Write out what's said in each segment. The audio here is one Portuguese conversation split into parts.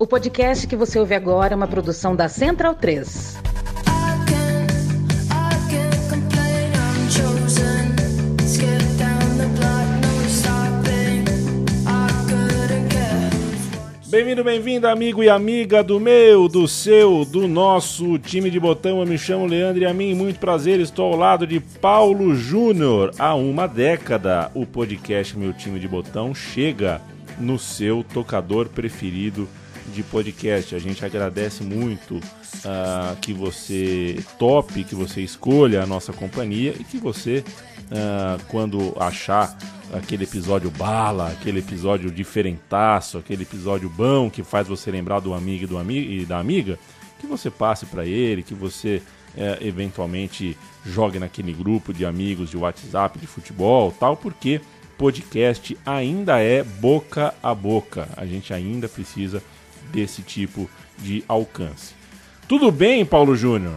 O podcast que você ouve agora é uma produção da Central 3. Bem-vindo, bem-vinda, amigo e amiga do meu, do seu, do nosso time de botão. Eu me chamo Leandro e a mim, muito prazer, estou ao lado de Paulo Júnior. Há uma década, o podcast Meu Time de Botão chega no seu tocador preferido de podcast. A gente agradece muito uh, que você tope, que você escolha a nossa companhia e que você, uh, quando achar aquele episódio bala, aquele episódio diferentaço, aquele episódio bom que faz você lembrar do amigo e, do ami e da amiga, que você passe para ele, que você é, eventualmente jogue naquele grupo de amigos de WhatsApp de futebol, tal, porque podcast ainda é boca a boca. A gente ainda precisa desse tipo de alcance. Tudo bem, Paulo Júnior?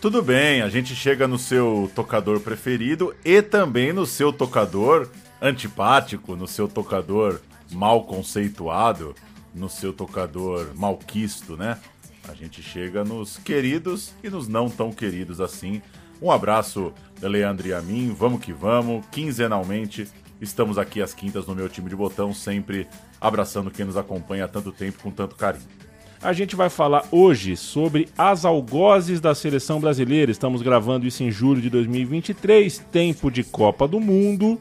Tudo bem, a gente chega no seu tocador preferido e também no seu tocador antipático, no seu tocador mal conceituado, no seu tocador malquisto, né? A gente chega nos queridos e nos não tão queridos assim. Um abraço, Leandro e a mim, vamos que vamos, quinzenalmente. Estamos aqui às quintas no meu time de botão, sempre abraçando quem nos acompanha há tanto tempo com tanto carinho. A gente vai falar hoje sobre as algozes da seleção brasileira. Estamos gravando isso em julho de 2023, tempo de Copa do Mundo.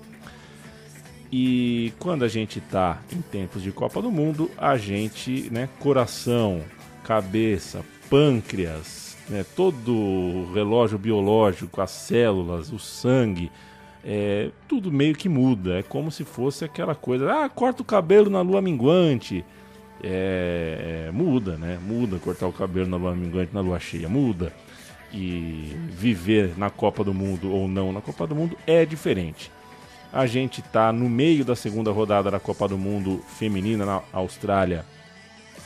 E quando a gente está em tempos de Copa do Mundo, a gente, né, coração, cabeça, pâncreas, né, todo o relógio biológico, as células, o sangue, é, tudo meio que muda. É como se fosse aquela coisa, ah, corta o cabelo na lua minguante é, é, muda, né? Muda cortar o cabelo na lua minguante, na lua cheia, muda. E viver na Copa do Mundo ou não na Copa do Mundo é diferente. A gente está no meio da segunda rodada da Copa do Mundo feminina na Austrália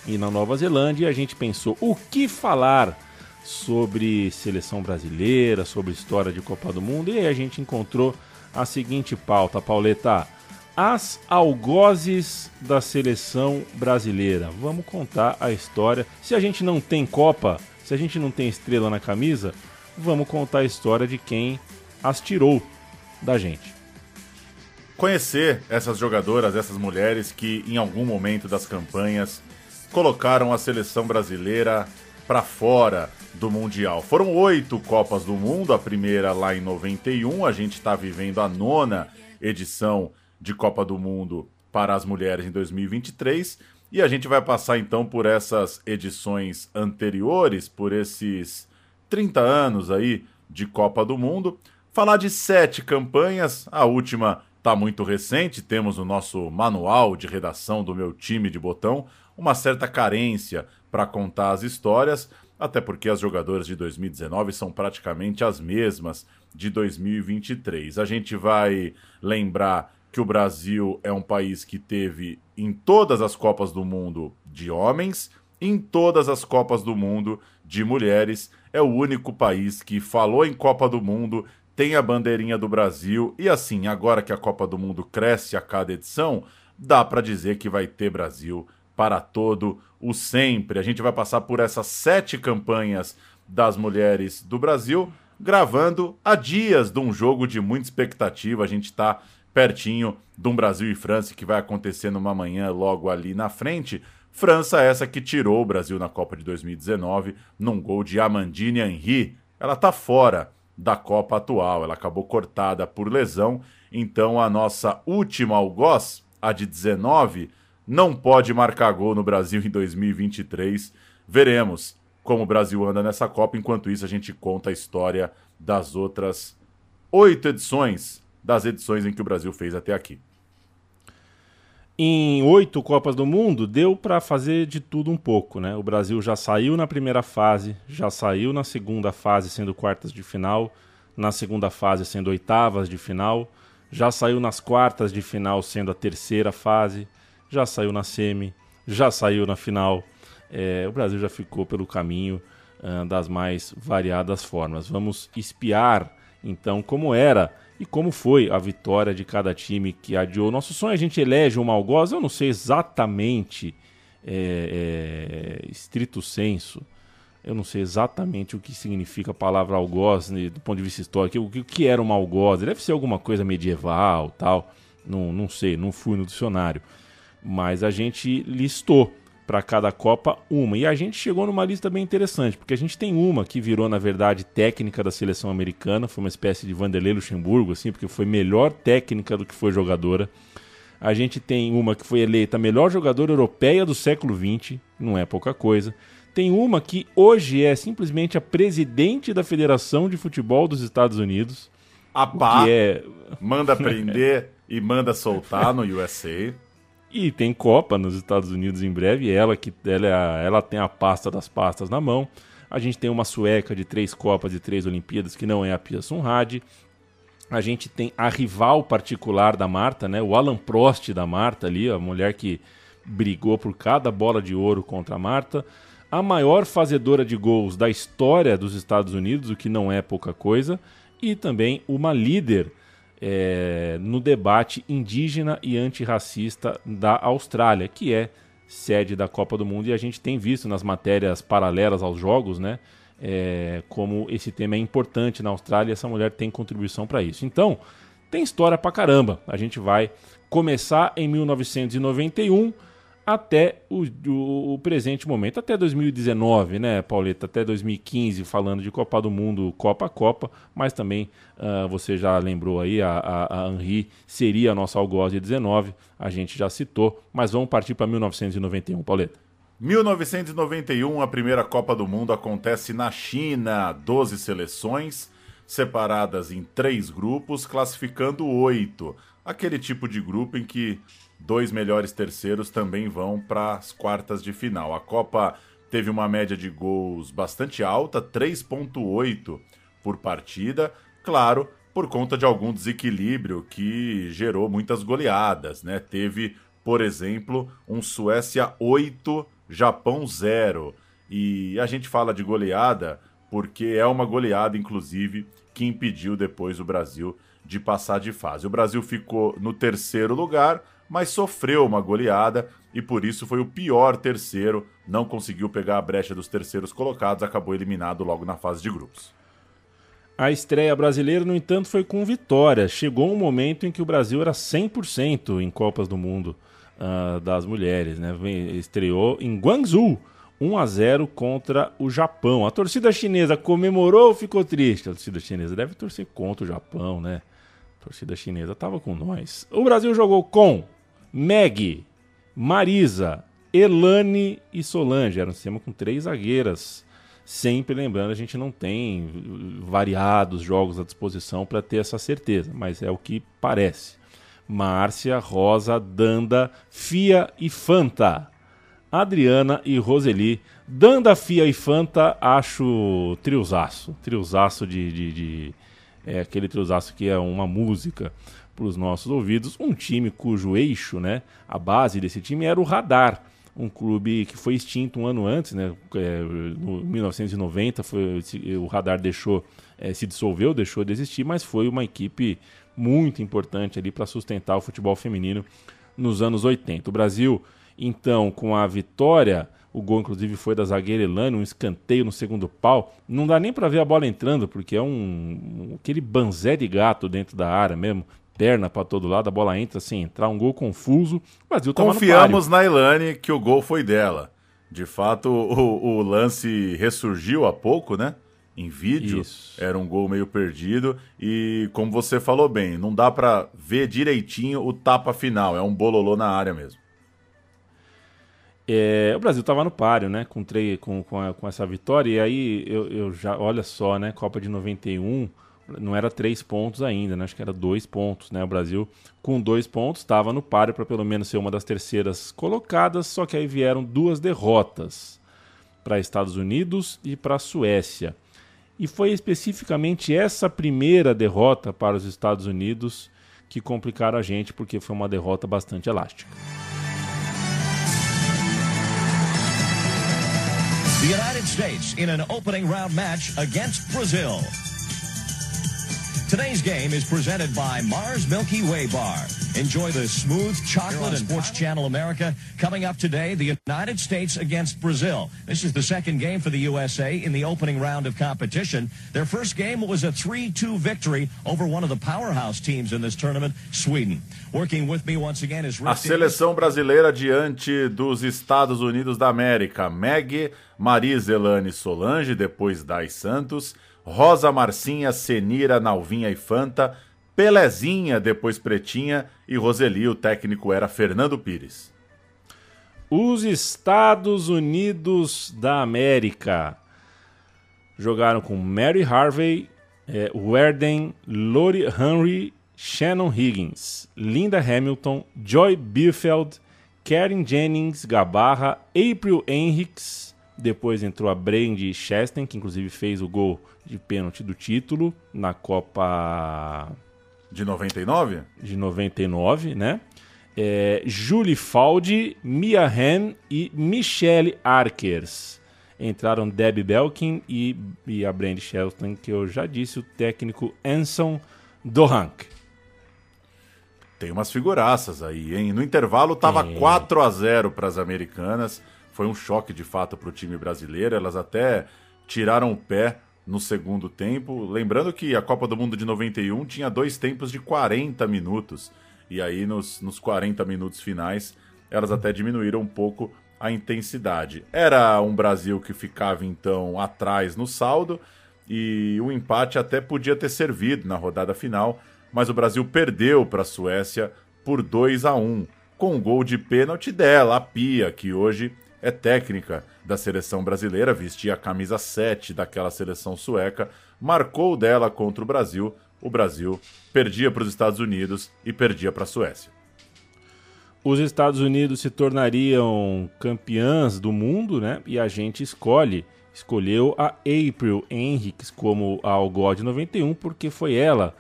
e na Nova Zelândia e a gente pensou o que falar sobre seleção brasileira, sobre história de Copa do Mundo e aí a gente encontrou a seguinte pauta, Pauleta as algozes da seleção brasileira. Vamos contar a história. Se a gente não tem Copa, se a gente não tem estrela na camisa, vamos contar a história de quem as tirou da gente. Conhecer essas jogadoras, essas mulheres que em algum momento das campanhas colocaram a seleção brasileira para fora do Mundial. Foram oito Copas do Mundo, a primeira lá em 91, a gente está vivendo a nona edição de Copa do Mundo para as mulheres em 2023. E a gente vai passar então por essas edições anteriores, por esses 30 anos aí de Copa do Mundo. Falar de sete campanhas, a última está muito recente, temos o nosso manual de redação do meu time de botão, uma certa carência para contar as histórias, até porque as jogadoras de 2019 são praticamente as mesmas de 2023. A gente vai lembrar que o Brasil é um país que teve em todas as Copas do Mundo de homens, em todas as Copas do Mundo de mulheres. É o único país que falou em Copa do Mundo, tem a bandeirinha do Brasil e assim, agora que a Copa do Mundo cresce a cada edição, dá para dizer que vai ter Brasil para todo o sempre. A gente vai passar por essas sete campanhas das mulheres do Brasil, gravando a dias de um jogo de muita expectativa. A gente está pertinho de um Brasil e França que vai acontecer numa manhã logo ali na frente. França essa que tirou o Brasil na Copa de 2019 num gol de Amandine Henry. Ela está fora da Copa atual, ela acabou cortada por lesão, então a nossa última algoz, a de 19, não pode marcar gol no Brasil em 2023. Veremos como o Brasil anda nessa Copa, enquanto isso a gente conta a história das outras oito edições das edições em que o Brasil fez até aqui. Em oito Copas do Mundo, deu para fazer de tudo um pouco, né? O Brasil já saiu na primeira fase, já saiu na segunda fase, sendo quartas de final, na segunda fase, sendo oitavas de final, já saiu nas quartas de final, sendo a terceira fase, já saiu na semi, já saiu na final. É, o Brasil já ficou pelo caminho uh, das mais variadas formas. Vamos espiar, então, como era e como foi a vitória de cada time que adiou. Nosso sonho a gente elege um algoz, eu não sei exatamente é, é, estrito senso, eu não sei exatamente o que significa a palavra algoz né, do ponto de vista histórico, o que, o que era uma algoz, deve ser alguma coisa medieval tal, não, não sei, não fui no dicionário, mas a gente listou para cada Copa uma. E a gente chegou numa lista bem interessante, porque a gente tem uma que virou, na verdade, técnica da seleção americana, foi uma espécie de Vanderlei Luxemburgo, assim, porque foi melhor técnica do que foi jogadora. A gente tem uma que foi eleita a melhor jogadora europeia do século XX, não é pouca coisa. Tem uma que hoje é simplesmente a presidente da Federação de Futebol dos Estados Unidos. A pá, é... manda prender e manda soltar no USA. E tem Copa nos Estados Unidos em breve, ela que ela, é ela tem a pasta das pastas na mão. A gente tem uma sueca de três Copas e três Olimpíadas, que não é a Pia Sunhad. A gente tem a rival particular da Marta, né? O Alan Prost da Marta ali, a mulher que brigou por cada bola de ouro contra a Marta. A maior fazedora de gols da história dos Estados Unidos, o que não é pouca coisa. E também uma líder é, no debate indígena e antirracista da Austrália, que é sede da Copa do Mundo, e a gente tem visto nas matérias paralelas aos jogos, né? É, como esse tema é importante na Austrália essa mulher tem contribuição para isso. Então, tem história pra caramba. A gente vai começar em 1991 até o, o, o, presente momento, até 2019, né, Pauleta? Até 2015, falando de Copa do Mundo, Copa a Copa, mas também uh, você já lembrou aí, a, a, a Henri seria a nossa algoz de 19, a gente já citou, mas vamos partir para 1991, Pauleta. 1991, a primeira Copa do Mundo acontece na China, 12 seleções separadas em três grupos, classificando oito. Aquele tipo de grupo em que dois melhores terceiros também vão para as quartas de final. A Copa teve uma média de gols bastante alta, 3,8 por partida, claro, por conta de algum desequilíbrio que gerou muitas goleadas, né? Teve, por exemplo, um Suécia 8, Japão 0. E a gente fala de goleada porque é uma goleada, inclusive, que impediu depois o Brasil de passar de fase. O Brasil ficou no terceiro lugar, mas sofreu uma goleada e por isso foi o pior terceiro, não conseguiu pegar a brecha dos terceiros colocados, acabou eliminado logo na fase de grupos. A estreia brasileira, no entanto, foi com vitória. Chegou um momento em que o Brasil era 100% em Copas do Mundo uh, das mulheres. Né? Estreou em Guangzhou, 1 a 0 contra o Japão. A torcida chinesa comemorou ou ficou triste? A torcida chinesa deve torcer contra o Japão, né? A torcida chinesa estava com nós. O Brasil jogou com Meg, Marisa, Elane e Solange. Era um sistema com três zagueiras. Sempre lembrando, a gente não tem variados jogos à disposição para ter essa certeza, mas é o que parece. Márcia, Rosa, Danda, Fia e Fanta. Adriana e Roseli. Danda, Fia e Fanta, acho triozaço. Triozaço de, de, de. É aquele triozaço que é uma música para os nossos ouvidos, um time cujo eixo, né, a base desse time era o Radar, um clube que foi extinto um ano antes, né, é, no 1990 foi, o Radar deixou, é, se dissolveu, deixou de existir, mas foi uma equipe muito importante ali para sustentar o futebol feminino nos anos 80. O Brasil, então, com a vitória o gol, inclusive, foi da zagueira Elane, um escanteio no segundo pau. Não dá nem para ver a bola entrando, porque é um aquele banzé de gato dentro da área mesmo perna para todo lado, a bola entra sem entrar, um gol confuso. O Brasil Confiamos na Ilane que o gol foi dela. De fato, o, o lance ressurgiu há pouco, né? Em vídeo, Isso. era um gol meio perdido e, como você falou bem, não dá para ver direitinho o tapa final, é um bololô na área mesmo. É, o Brasil estava no páreo, né? Com, com, com, a, com, essa vitória. E aí, eu, eu, já, olha só, né? Copa de 91, não era três pontos ainda, né? acho que era dois pontos. Né? O Brasil, com dois pontos, estava no páreo para pelo menos ser uma das terceiras colocadas, só que aí vieram duas derrotas para Estados Unidos e para a Suécia. E foi especificamente essa primeira derrota para os Estados Unidos que complicaram a gente, porque foi uma derrota bastante elástica. The United States in an opening round match against Brazil. Today's game is presented by Mars Milky Way Bar. Enjoy the smooth chocolate and Sports Channel America. Coming up today, the United States against Brazil. This is the second game for the USA in the opening round of competition. Their first game was a 3-2 victory over one of the powerhouse teams in this tournament, Sweden. Working with me once again is A seleção brasileira diante dos Estados Unidos da América. Meg, Marizelane Solange, depois Dai Santos, Rosa Marcinha, Senira, Nalvinha e Fanta, Pelezinha, depois Pretinha e Roseli, o técnico era Fernando Pires. Os Estados Unidos da América jogaram com Mary Harvey, é, Werden, Lori Henry, Shannon Higgins, Linda Hamilton, Joy Bielfeld, Karen Jennings, Gabarra, April Henricks, depois entrou a Brandy Chastain, que inclusive fez o gol de pênalti do título na Copa de 99? De 99, né? É, Julie Faldi, Mia Hamm e Michelle Arkers. Entraram Debbie Belkin e, e a Brandy Shelton, que eu já disse, o técnico Anson Dohank. Tem umas figuraças aí, hein? No intervalo tava é. 4 a 0 para as americanas. Foi um choque de fato para o time brasileiro. Elas até tiraram o pé no segundo tempo. Lembrando que a Copa do Mundo de 91 tinha dois tempos de 40 minutos. E aí, nos, nos 40 minutos finais, elas até diminuíram um pouco a intensidade. Era um Brasil que ficava então atrás no saldo e o empate até podia ter servido na rodada final, mas o Brasil perdeu para a Suécia por 2 a 1 com um gol de pênalti dela, a Pia, que hoje é técnica da seleção brasileira, vestia a camisa 7 daquela seleção sueca, marcou dela contra o Brasil. O Brasil perdia para os Estados Unidos e perdia para a Suécia. Os Estados Unidos se tornariam campeãs do mundo, né? E a gente escolhe, escolheu a April Henriques como a algoz 91 porque foi ela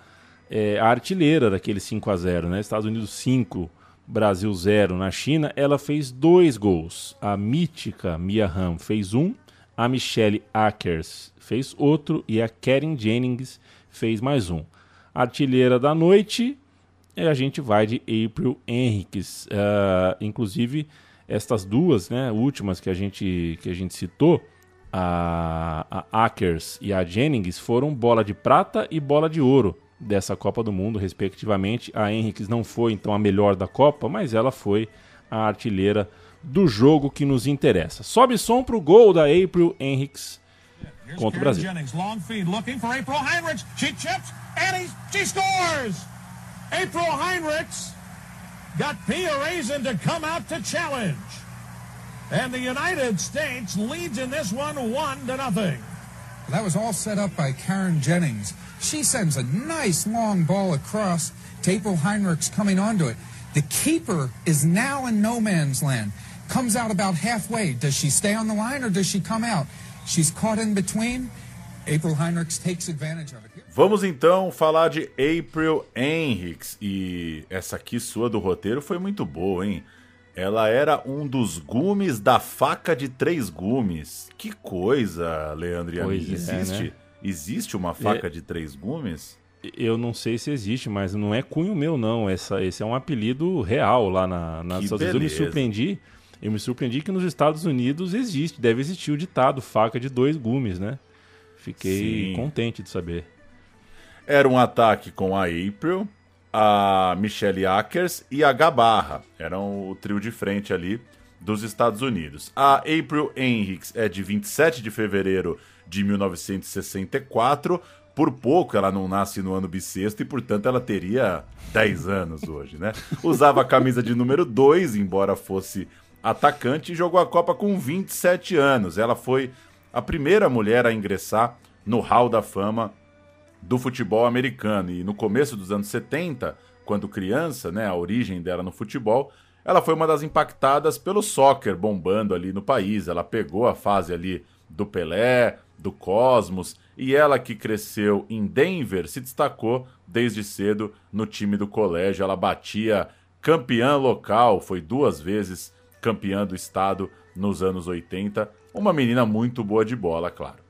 é, a artilheira daquele 5 a 0, né? Estados Unidos 5, Brasil 0 na China, ela fez dois gols. A mítica Mia Hamm fez um, a Michelle Akers fez outro e a Karen Jennings fez mais um. Artilheira da noite, a gente vai de April Henriques. Uh, inclusive, estas duas né, últimas que a gente, que a gente citou, a, a Akers e a Jennings, foram bola de prata e bola de ouro dessa Copa do Mundo, respectivamente. A Henriques não foi então a melhor da Copa, mas ela foi a artilheira do jogo que nos interessa. Sobe som para o gol da April Henriques contra o Brasil. Jennings, long feed looking for April Heinrichs. She chips and she scores. April Heinrichs got Pia Raisin to come out to challenge. And the United States leads in this one one to nothing. That was all set up by Karen Jennings. She sends a nice long ball across. April Heinrichs coming onto it. The keeper is now in no man's land. Comes out about halfway. Does she stay on the line or does she come out? She's caught in between. April Heinrichs takes advantage of it. Vamos então falar de April Henrichs. E essa aqui sua do roteiro foi muito boa, hein? Ela era um dos gumes da faca de três gumes. Que coisa, Leandro e pois é, existe, né? Existe uma faca é... de três gumes? Eu não sei se existe, mas não é cunho meu, não. Essa, esse é um apelido real lá na, nas Estados Unidos. Eu me surpreendi. Eu me surpreendi que nos Estados Unidos existe, deve existir o ditado faca de dois gumes, né? Fiquei Sim. contente de saber. Era um ataque com a April, a Michelle Akers e a Gabarra. Eram o trio de frente ali dos Estados Unidos. A April Henriques é de 27 de fevereiro de 1964. Por pouco ela não nasce no ano bissexto e, portanto, ela teria 10 anos hoje, né? Usava a camisa de número 2, embora fosse atacante, e jogou a Copa com 27 anos. Ela foi a primeira mulher a ingressar no Hall da Fama do futebol americano. E no começo dos anos 70, quando criança, né, a origem dela no futebol, ela foi uma das impactadas pelo soccer bombando ali no país. Ela pegou a fase ali do Pelé, do Cosmos, e ela que cresceu em Denver se destacou desde cedo no time do colégio. Ela batia campeã local, foi duas vezes campeã do estado nos anos 80. Uma menina muito boa de bola, claro.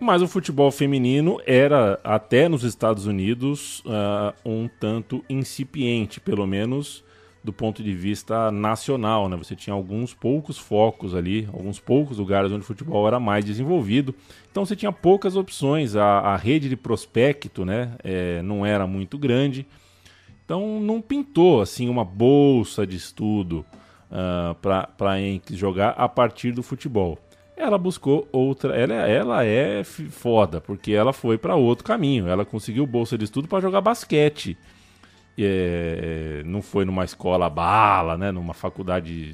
Mas o futebol feminino era, até nos Estados Unidos, uh, um tanto incipiente, pelo menos do ponto de vista nacional. Né? Você tinha alguns poucos focos ali, alguns poucos lugares onde o futebol era mais desenvolvido. Então você tinha poucas opções. A, a rede de prospecto né, é, não era muito grande. Então não pintou assim uma bolsa de estudo uh, para jogar a partir do futebol ela buscou outra. Ela, ela é foda, porque ela foi para outro caminho. Ela conseguiu bolsa de estudo para jogar basquete. É, não foi numa escola bala, né, numa faculdade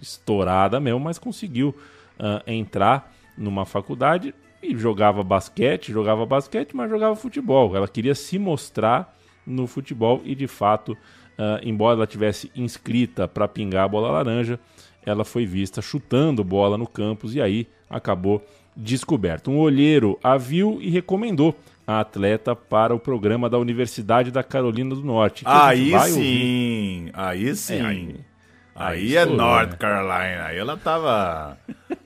estourada mesmo, mas conseguiu uh, entrar numa faculdade e jogava basquete, jogava basquete, mas jogava futebol. Ela queria se mostrar no futebol e de fato, uh, embora ela tivesse inscrita para pingar a bola laranja, ela foi vista chutando bola no campus e aí acabou descoberto. Um olheiro a viu e recomendou a atleta para o programa da Universidade da Carolina do Norte. Aí sim, aí sim. É, aí, aí, é North né? Carolina. Aí ela tava.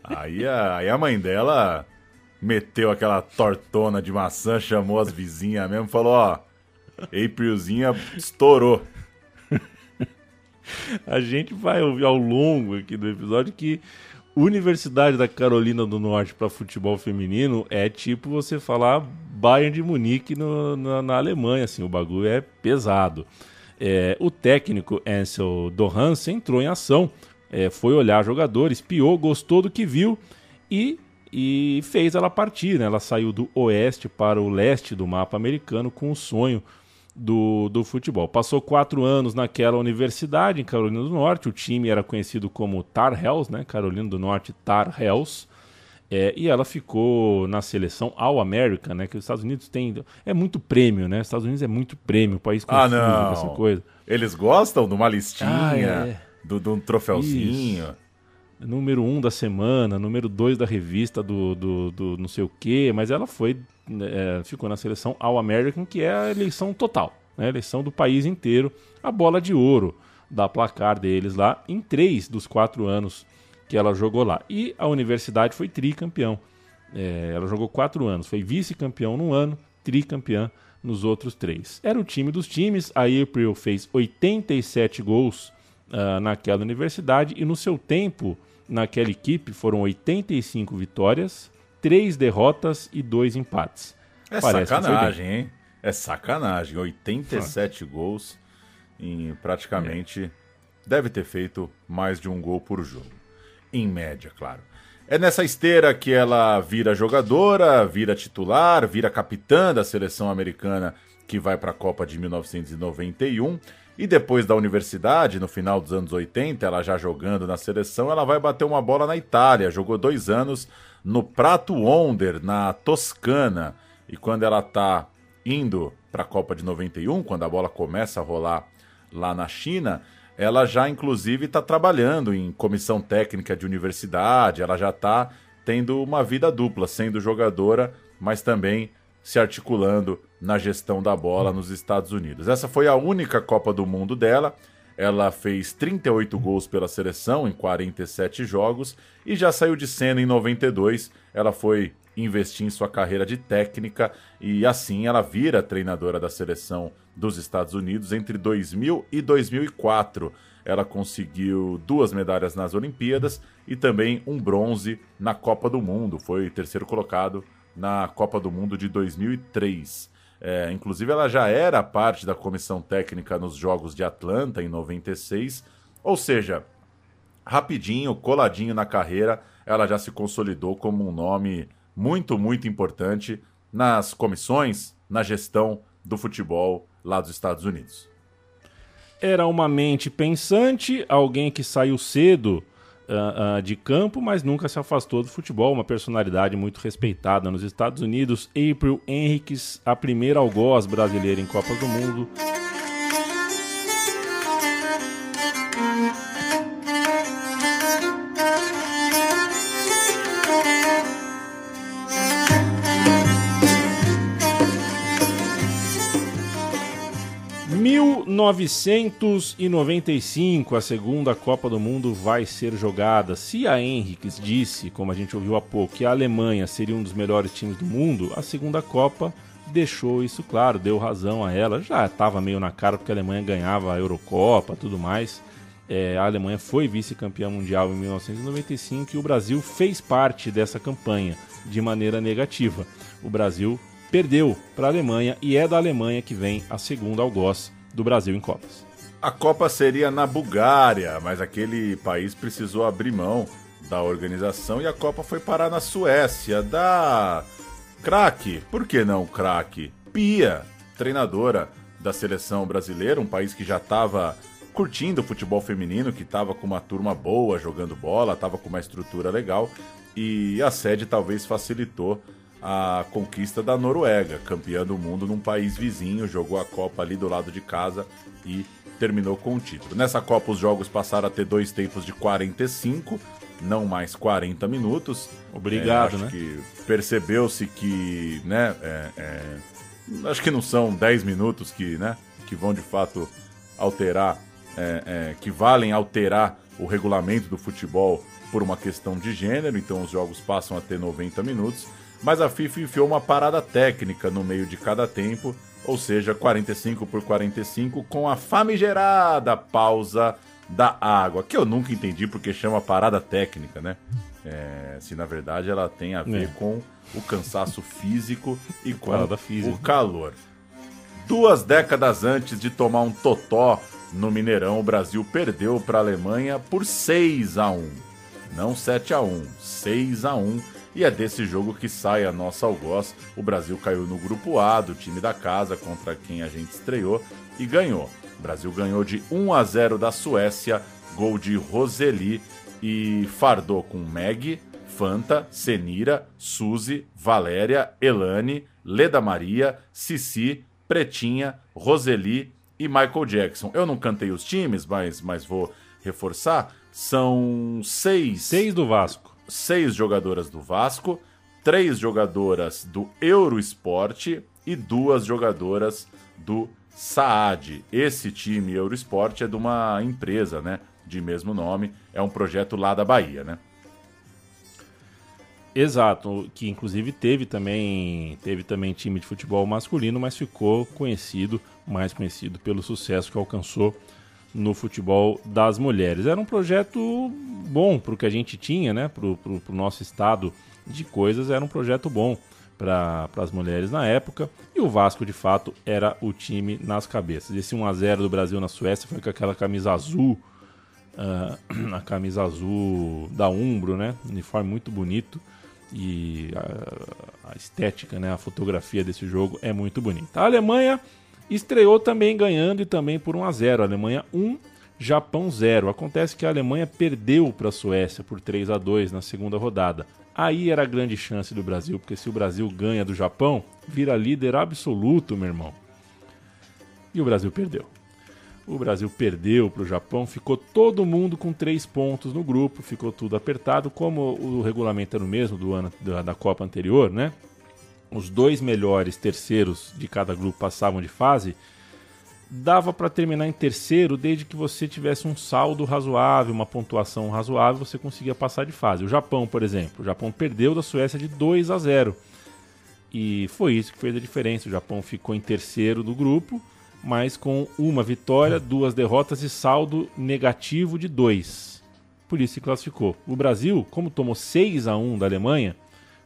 aí, a, aí a mãe dela meteu aquela tortona de maçã, chamou as vizinhas mesmo, falou: ó, Aprilzinha estourou. A gente vai ouvir ao longo aqui do episódio que Universidade da Carolina do Norte para futebol feminino é tipo você falar Bayern de Munique no, na, na, Alemanha, assim, o bagulho é pesado. É, o técnico Ansel Dohans entrou em ação, é, foi olhar jogadores, espiou, gostou do que viu e, e fez ela partir. Né? Ela saiu do oeste para o leste do mapa americano com o sonho do, do futebol. Passou quatro anos naquela universidade, em Carolina do Norte. O time era conhecido como Tar Heels, né? Carolina do Norte Tar Heels. É, e ela ficou na seleção All American, né? Que os Estados Unidos tem. É muito prêmio, né? Os Estados Unidos é muito prêmio, país com ah, não. essa coisa. Eles gostam de uma listinha, ah, é. do, de um troféuzinho. Isso número um da semana, número dois da revista do, do, do não sei o quê, mas ela foi é, ficou na seleção All American, que é a eleição total, né? a eleição do país inteiro, a bola de ouro da placar deles lá, em três dos quatro anos que ela jogou lá. E a universidade foi tricampeão. É, ela jogou quatro anos, foi vice-campeão num ano, tricampeã nos outros três. Era o time dos times, a April fez 87 gols uh, naquela universidade e no seu tempo naquela equipe foram 85 vitórias, 3 derrotas e 2 empates. É Parece sacanagem, hein? É sacanagem. 87 ah. gols em praticamente. É. Deve ter feito mais de um gol por jogo. Em média, claro. É nessa esteira que ela vira jogadora, vira titular, vira capitã da seleção americana que vai para a Copa de 1991 e depois da universidade, no final dos anos 80, ela já jogando na seleção, ela vai bater uma bola na Itália. Jogou dois anos no Prato Wonder, na Toscana. E quando ela está indo para a Copa de 91, quando a bola começa a rolar lá na China, ela já inclusive está trabalhando em comissão técnica de universidade, ela já está tendo uma vida dupla, sendo jogadora, mas também se articulando na gestão da bola nos Estados Unidos. Essa foi a única Copa do Mundo dela. Ela fez 38 gols pela seleção em 47 jogos e já saiu de cena em 92. Ela foi investir em sua carreira de técnica e assim ela vira treinadora da seleção dos Estados Unidos entre 2000 e 2004. Ela conseguiu duas medalhas nas Olimpíadas e também um bronze na Copa do Mundo. Foi terceiro colocado na Copa do Mundo de 2003. É, inclusive, ela já era parte da comissão técnica nos Jogos de Atlanta em 96, ou seja, rapidinho, coladinho na carreira, ela já se consolidou como um nome muito, muito importante nas comissões, na gestão do futebol lá dos Estados Unidos. Era uma mente pensante, alguém que saiu cedo uh, de campo, mas nunca se afastou do futebol. Uma personalidade muito respeitada nos Estados Unidos. April Henriques, a primeira algoz brasileira em Copas do Mundo. 1995, a segunda Copa do Mundo vai ser jogada. Se a Henriques disse, como a gente ouviu há pouco, que a Alemanha seria um dos melhores times do mundo, a segunda Copa deixou isso claro, deu razão a ela. Já estava meio na cara porque a Alemanha ganhava a Eurocopa tudo mais. É, a Alemanha foi vice-campeã mundial em 1995 e o Brasil fez parte dessa campanha de maneira negativa. O Brasil perdeu para a Alemanha e é da Alemanha que vem a segunda algoz do Brasil em Copas. A Copa seria na Bulgária, mas aquele país precisou abrir mão da organização e a Copa foi parar na Suécia, da craque, por que não craque? Pia, treinadora da seleção brasileira, um país que já estava curtindo o futebol feminino, que estava com uma turma boa jogando bola, estava com uma estrutura legal e a sede talvez facilitou a conquista da Noruega, campeã do mundo num país vizinho, jogou a Copa ali do lado de casa e terminou com o título. Nessa Copa os jogos passaram a ter dois tempos de 45, não mais 40 minutos. Obrigado, é, acho né? que percebeu-se que, né, é, é, acho que não são 10 minutos que, né, que vão de fato alterar, é, é, que valem alterar o regulamento do futebol por uma questão de gênero, então os jogos passam a ter 90 minutos mas a FIFA enfiou uma parada técnica no meio de cada tempo, ou seja, 45 por 45, com a famigerada pausa da água, que eu nunca entendi porque chama parada técnica, né? É, se na verdade ela tem a ver é. com o cansaço físico e com o calor. Duas décadas antes de tomar um totó no Mineirão, o Brasil perdeu para a Alemanha por 6 a 1. Não 7 a 1, 6 a 1 e é desse jogo que sai a nossa algoz. O Brasil caiu no grupo A do time da casa contra quem a gente estreou e ganhou. O Brasil ganhou de 1 a 0 da Suécia, gol de Roseli e fardou com Meg, Fanta, Senira, Suzy, Valéria, Elane, Leda Maria, Cici, Pretinha, Roseli e Michael Jackson. Eu não cantei os times, mas, mas vou reforçar. São seis. Seis do Vasco seis jogadoras do Vasco, três jogadoras do Eurosport e duas jogadoras do Saad. Esse time Eurosport é de uma empresa, né, de mesmo nome, é um projeto lá da Bahia, né? Exato, que inclusive teve também teve também time de futebol masculino, mas ficou conhecido, mais conhecido pelo sucesso que alcançou no futebol das mulheres. Era um projeto bom para o que a gente tinha, né? Para o nosso estado de coisas, era um projeto bom para as mulheres na época. E o Vasco, de fato, era o time nas cabeças. Esse 1x0 do Brasil na Suécia foi com aquela camisa azul, uh, a camisa azul da Umbro, né? uniforme muito bonito. E a, a estética, né? a fotografia desse jogo é muito bonita. A Alemanha Estreou também ganhando e também por 1 a 0. Alemanha 1, Japão 0. Acontece que a Alemanha perdeu para a Suécia por 3 a 2 na segunda rodada. Aí era a grande chance do Brasil, porque se o Brasil ganha do Japão, vira líder absoluto, meu irmão. E o Brasil perdeu. O Brasil perdeu para o Japão, ficou todo mundo com três pontos no grupo, ficou tudo apertado, como o regulamento era o mesmo do ano da, da Copa anterior, né? Os dois melhores terceiros de cada grupo passavam de fase, dava para terminar em terceiro desde que você tivesse um saldo razoável, uma pontuação razoável, você conseguia passar de fase. O Japão, por exemplo, o Japão perdeu da Suécia de 2 a 0. E foi isso que fez a diferença. O Japão ficou em terceiro do grupo, mas com uma vitória, duas derrotas e saldo negativo de 2. Por isso se classificou. O Brasil, como tomou 6 a 1 da Alemanha,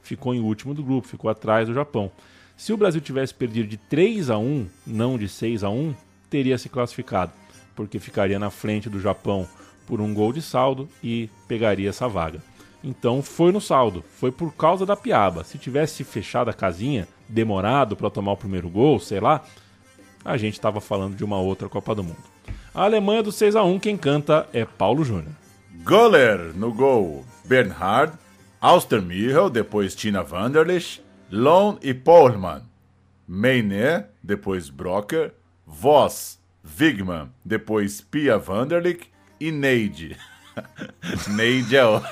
ficou em último do grupo, ficou atrás do Japão. Se o Brasil tivesse perdido de 3 a 1, não de 6 a 1, teria se classificado, porque ficaria na frente do Japão por um gol de saldo e pegaria essa vaga. Então foi no saldo, foi por causa da piaba. Se tivesse fechado a casinha, demorado para tomar o primeiro gol, sei lá, a gente estava falando de uma outra Copa do Mundo. A Alemanha do 6 a 1 quem canta é Paulo Júnior. Goller no gol, Bernhard Austermichel, depois Tina Vanderlich, Lone e Pohlmann. Meiner, depois Brocker, Voss, Wigman, depois Pia Vanderlich e Neide. Neide é ótimo.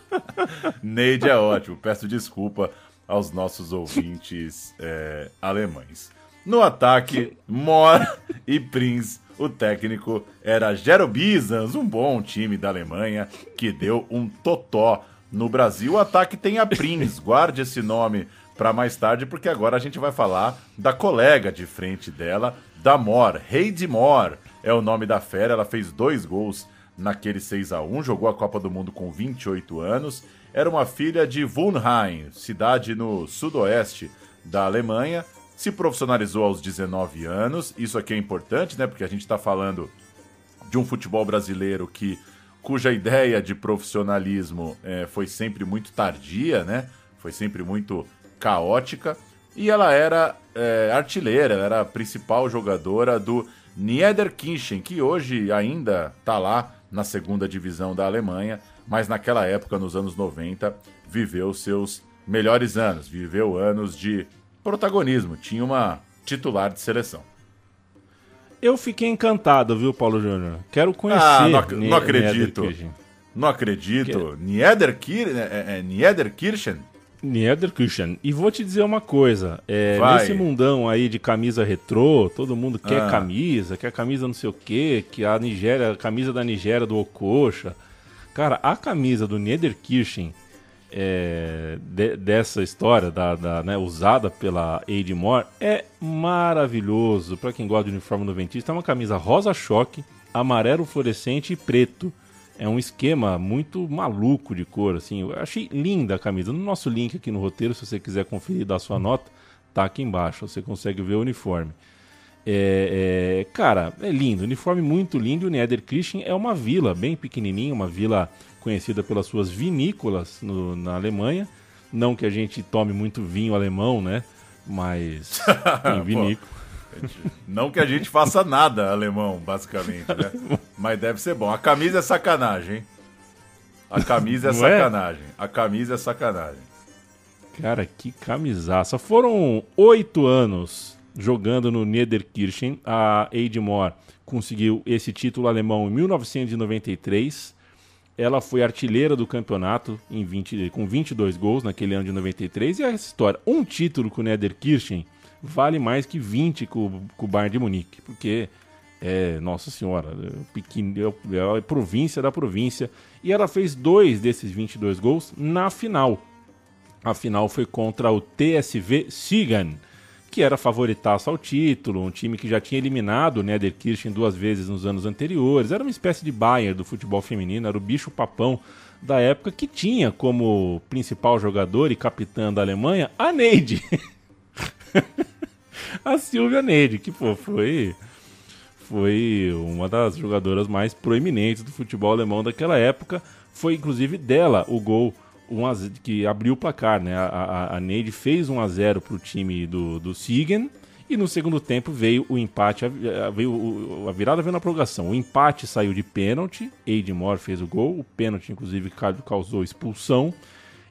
Neide é ótimo. Peço desculpa aos nossos ouvintes é, alemães. No ataque, Mor e Prince. O técnico era Gero Bizans, um bom time da Alemanha que deu um totó no Brasil. O ataque tem a Prince, guarde esse nome para mais tarde, porque agora a gente vai falar da colega de frente dela, da Mor. Heidi Mor é o nome da fera, ela fez dois gols naquele 6 a 1 jogou a Copa do Mundo com 28 anos. Era uma filha de Wunheim, cidade no sudoeste da Alemanha. Se profissionalizou aos 19 anos. Isso aqui é importante, né? Porque a gente está falando de um futebol brasileiro que cuja ideia de profissionalismo é, foi sempre muito tardia, né? Foi sempre muito caótica. E ela era é, artilheira, ela era a principal jogadora do Niederkirchen, que hoje ainda está lá na segunda divisão da Alemanha, mas naquela época, nos anos 90, viveu seus melhores anos, viveu anos de protagonismo, tinha uma titular de seleção. Eu fiquei encantado, viu, Paulo Júnior? Quero conhecer. Ah, não, ac não acredito. Não acredito. Niederkirchen? É, é, Niederkirchen? Niederkirchen. E vou te dizer uma coisa. É, nesse mundão aí de camisa retrô, todo mundo quer ah. camisa, quer camisa não sei o quê, que a Nigéria, a camisa da Nigéria do Okocha. Cara, a camisa do Niederkirchen é, de, dessa história, da, da né, usada pela Aide Moore, é maravilhoso. Para quem gosta de uniforme noventista, é uma camisa rosa choque, amarelo fluorescente e preto é um esquema muito maluco de cor, assim. Eu achei linda a camisa. No nosso link aqui no roteiro, se você quiser conferir da sua nota, tá aqui embaixo. Você consegue ver o uniforme. É, é, cara, é lindo. Uniforme muito lindo. O Niederkirchen é uma vila bem pequenininha, uma vila conhecida pelas suas vinícolas no, na Alemanha. Não que a gente tome muito vinho alemão, né? Mas tem vinícola. Não que a gente faça nada alemão, basicamente, né? Mas deve ser bom. A camisa é sacanagem, hein? A camisa é Não é? sacanagem. É? A camisa é sacanagem. Cara, que camisaça. Foram oito anos jogando no Niederkirchen. A Eidmore conseguiu esse título alemão em 1993. Ela foi artilheira do campeonato em 20, com 22 gols naquele ano de 93. E a história, um título com o Niederkirchen vale mais que 20 com, com o Bayern de Munique, porque é, nossa senhora, é, pequeno, é, é a província da província. E ela fez dois desses 22 gols na final. A final foi contra o TSV Sigan, que era favoritaço ao título, um time que já tinha eliminado o Niederkirchen duas vezes nos anos anteriores. Era uma espécie de Bayern do futebol feminino, era o bicho papão da época que tinha como principal jogador e capitã da Alemanha a Neide. a Silvia Neide, que pô, foi foi uma das jogadoras mais proeminentes do futebol alemão daquela época. Foi inclusive dela o gol um a, que abriu o placar, né? A, a, a Neide fez 1 a 0 para o time do, do Siegen e no segundo tempo veio o empate, veio, a virada veio na prorrogação. O empate saiu de pênalti, Edmore fez o gol, o pênalti inclusive causou expulsão.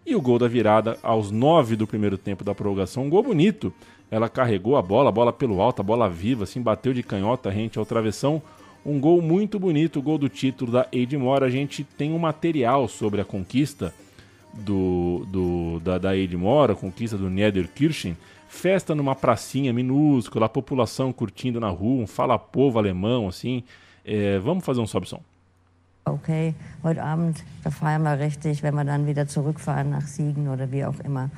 E o gol da virada aos 9 do primeiro tempo da prorrogação, um gol bonito ela carregou a bola, a bola pelo alto, a bola viva, assim, bateu de canhota rente ao travessão. Um gol muito bonito, o gol do título da Edmore. A gente tem um material sobre a conquista do, do da, da Edmore, a conquista do Niederkirchen. Festa numa pracinha minúscula, a população curtindo na rua, um fala-povo alemão, assim. É, vamos fazer um sobe-som. Okay, heute Abend, da feiern wir richtig, wenn wir dann wieder zurückfahren nach Siegen oder wie auch immer.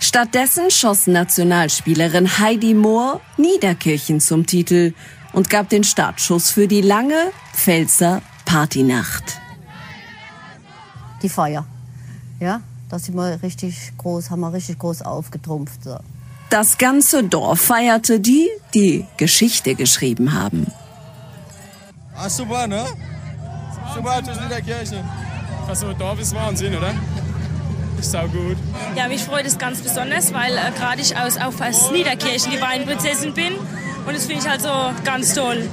Stattdessen schoss Nationalspielerin Heidi Mohr Niederkirchen zum Titel und gab den Startschuss für die lange Pfälzer Partynacht. Die Feier, ja, da sind wir richtig groß, haben wir richtig groß aufgetrumpft. So. Das ganze Dorf feierte die, die Geschichte geschrieben haben. Ah, super, ne? Sympathisch Niederkirchen. Was so Dorf ist Wahnsinn, oder? Ist sau gut. Ja, mich freut es ganz besonders, weil äh, gerade ich aus, auch aus Niederkirchen die Weinprinzessin bin. Und das finde ich halt so ganz toll.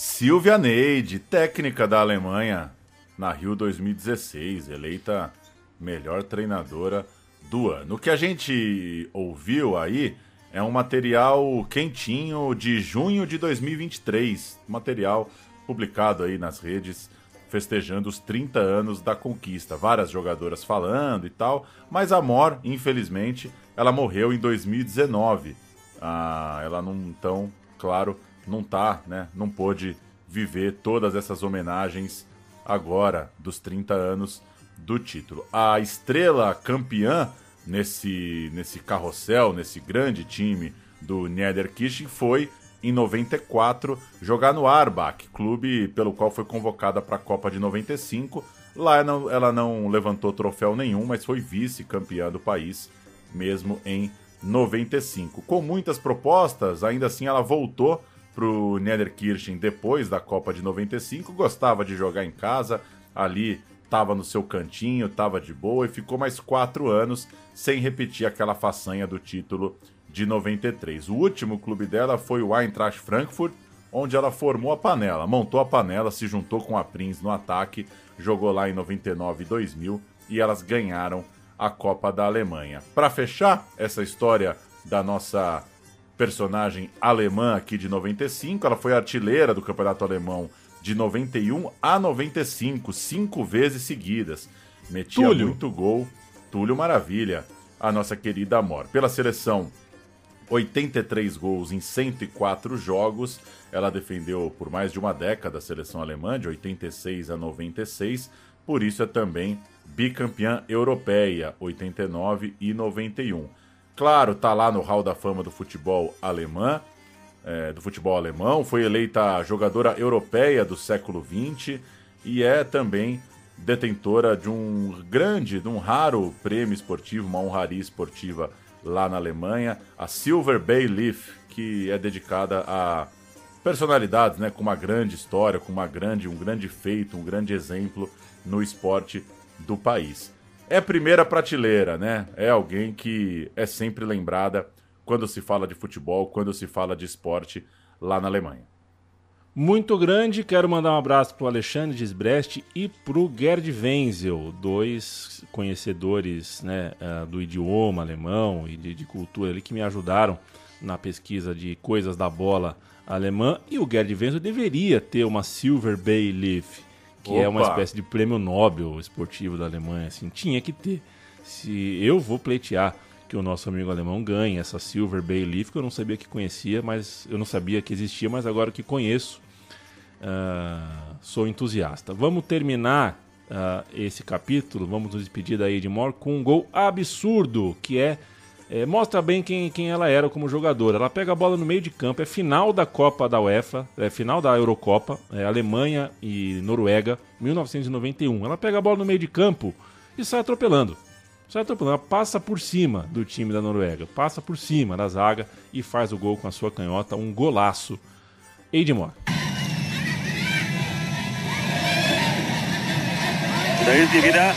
Silvia Neide, técnica da Alemanha na Rio 2016, eleita melhor treinadora do ano. O que a gente ouviu aí é um material quentinho de junho de 2023. Material publicado aí nas redes festejando os 30 anos da conquista. Várias jogadoras falando e tal, mas a Mor, infelizmente, ela morreu em 2019. Ah, ela não, então, claro, não tá, né? Não pôde viver todas essas homenagens agora dos 30 anos do título. A estrela campeã nesse, nesse carrossel, nesse grande time do Niederkirchen foi em 94 jogar no Arbach, clube pelo qual foi convocada para a Copa de 95. Lá ela não levantou troféu nenhum, mas foi vice-campeã do país, mesmo em 95. Com muitas propostas, ainda assim ela voltou para o Niederkirchen depois da Copa de 95. Gostava de jogar em casa, ali estava no seu cantinho, estava de boa e ficou mais quatro anos sem repetir aquela façanha do título de 93. O último clube dela foi o Eintracht Frankfurt, onde ela formou a panela, montou a panela, se juntou com a Prince no ataque, jogou lá em 99 e 2000 e elas ganharam a Copa da Alemanha. Para fechar essa história da nossa personagem alemã aqui de 95, ela foi artilheira do Campeonato Alemão de 91 a 95, cinco vezes seguidas. Metia Túlio. muito gol. Túlio Maravilha, a nossa querida Amor. Pela seleção 83 gols em 104 jogos. Ela defendeu por mais de uma década a seleção alemã, de 86 a 96. Por isso é também bicampeã europeia, 89 e 91. Claro, tá lá no Hall da Fama do futebol alemã, é, do futebol alemão. Foi eleita jogadora europeia do século XX e é também detentora de um grande, de um raro prêmio esportivo, uma honraria esportiva lá na Alemanha, a Silver Bay Leaf, que é dedicada a personalidades, né, com uma grande história, com uma grande, um grande feito, um grande exemplo no esporte do país. É primeira prateleira, né? É alguém que é sempre lembrada quando se fala de futebol, quando se fala de esporte lá na Alemanha. Muito grande, quero mandar um abraço para o Alexandre Gisbrest e para o Gerd Wenzel, dois conhecedores né, uh, do idioma alemão e de, de, cultura ali que me ajudaram na pesquisa de coisas da bola alemã. E o Gerd Wenzel deveria ter uma Silver Bay Leaf, que Opa. é uma espécie de prêmio Nobel esportivo da Alemanha. Assim, tinha que ter. Se eu vou pleitear que o nosso amigo alemão ganhe essa Silver Bay Leaf, que eu não sabia que conhecia, mas eu não sabia que existia, mas agora que conheço, uh, sou entusiasta. Vamos terminar uh, esse capítulo, vamos nos despedir da Edmore com um gol absurdo, que é, é, mostra bem quem, quem ela era como jogadora. Ela pega a bola no meio de campo, é final da Copa da UEFA, é final da Eurocopa, é Alemanha e Noruega, 1991. Ela pega a bola no meio de campo e sai atropelando sai atropelando. Ela passa por cima do time da Noruega, passa por cima da zaga e faz o gol com a sua canhota, um golaço. Eidmore. Da ist sie wieder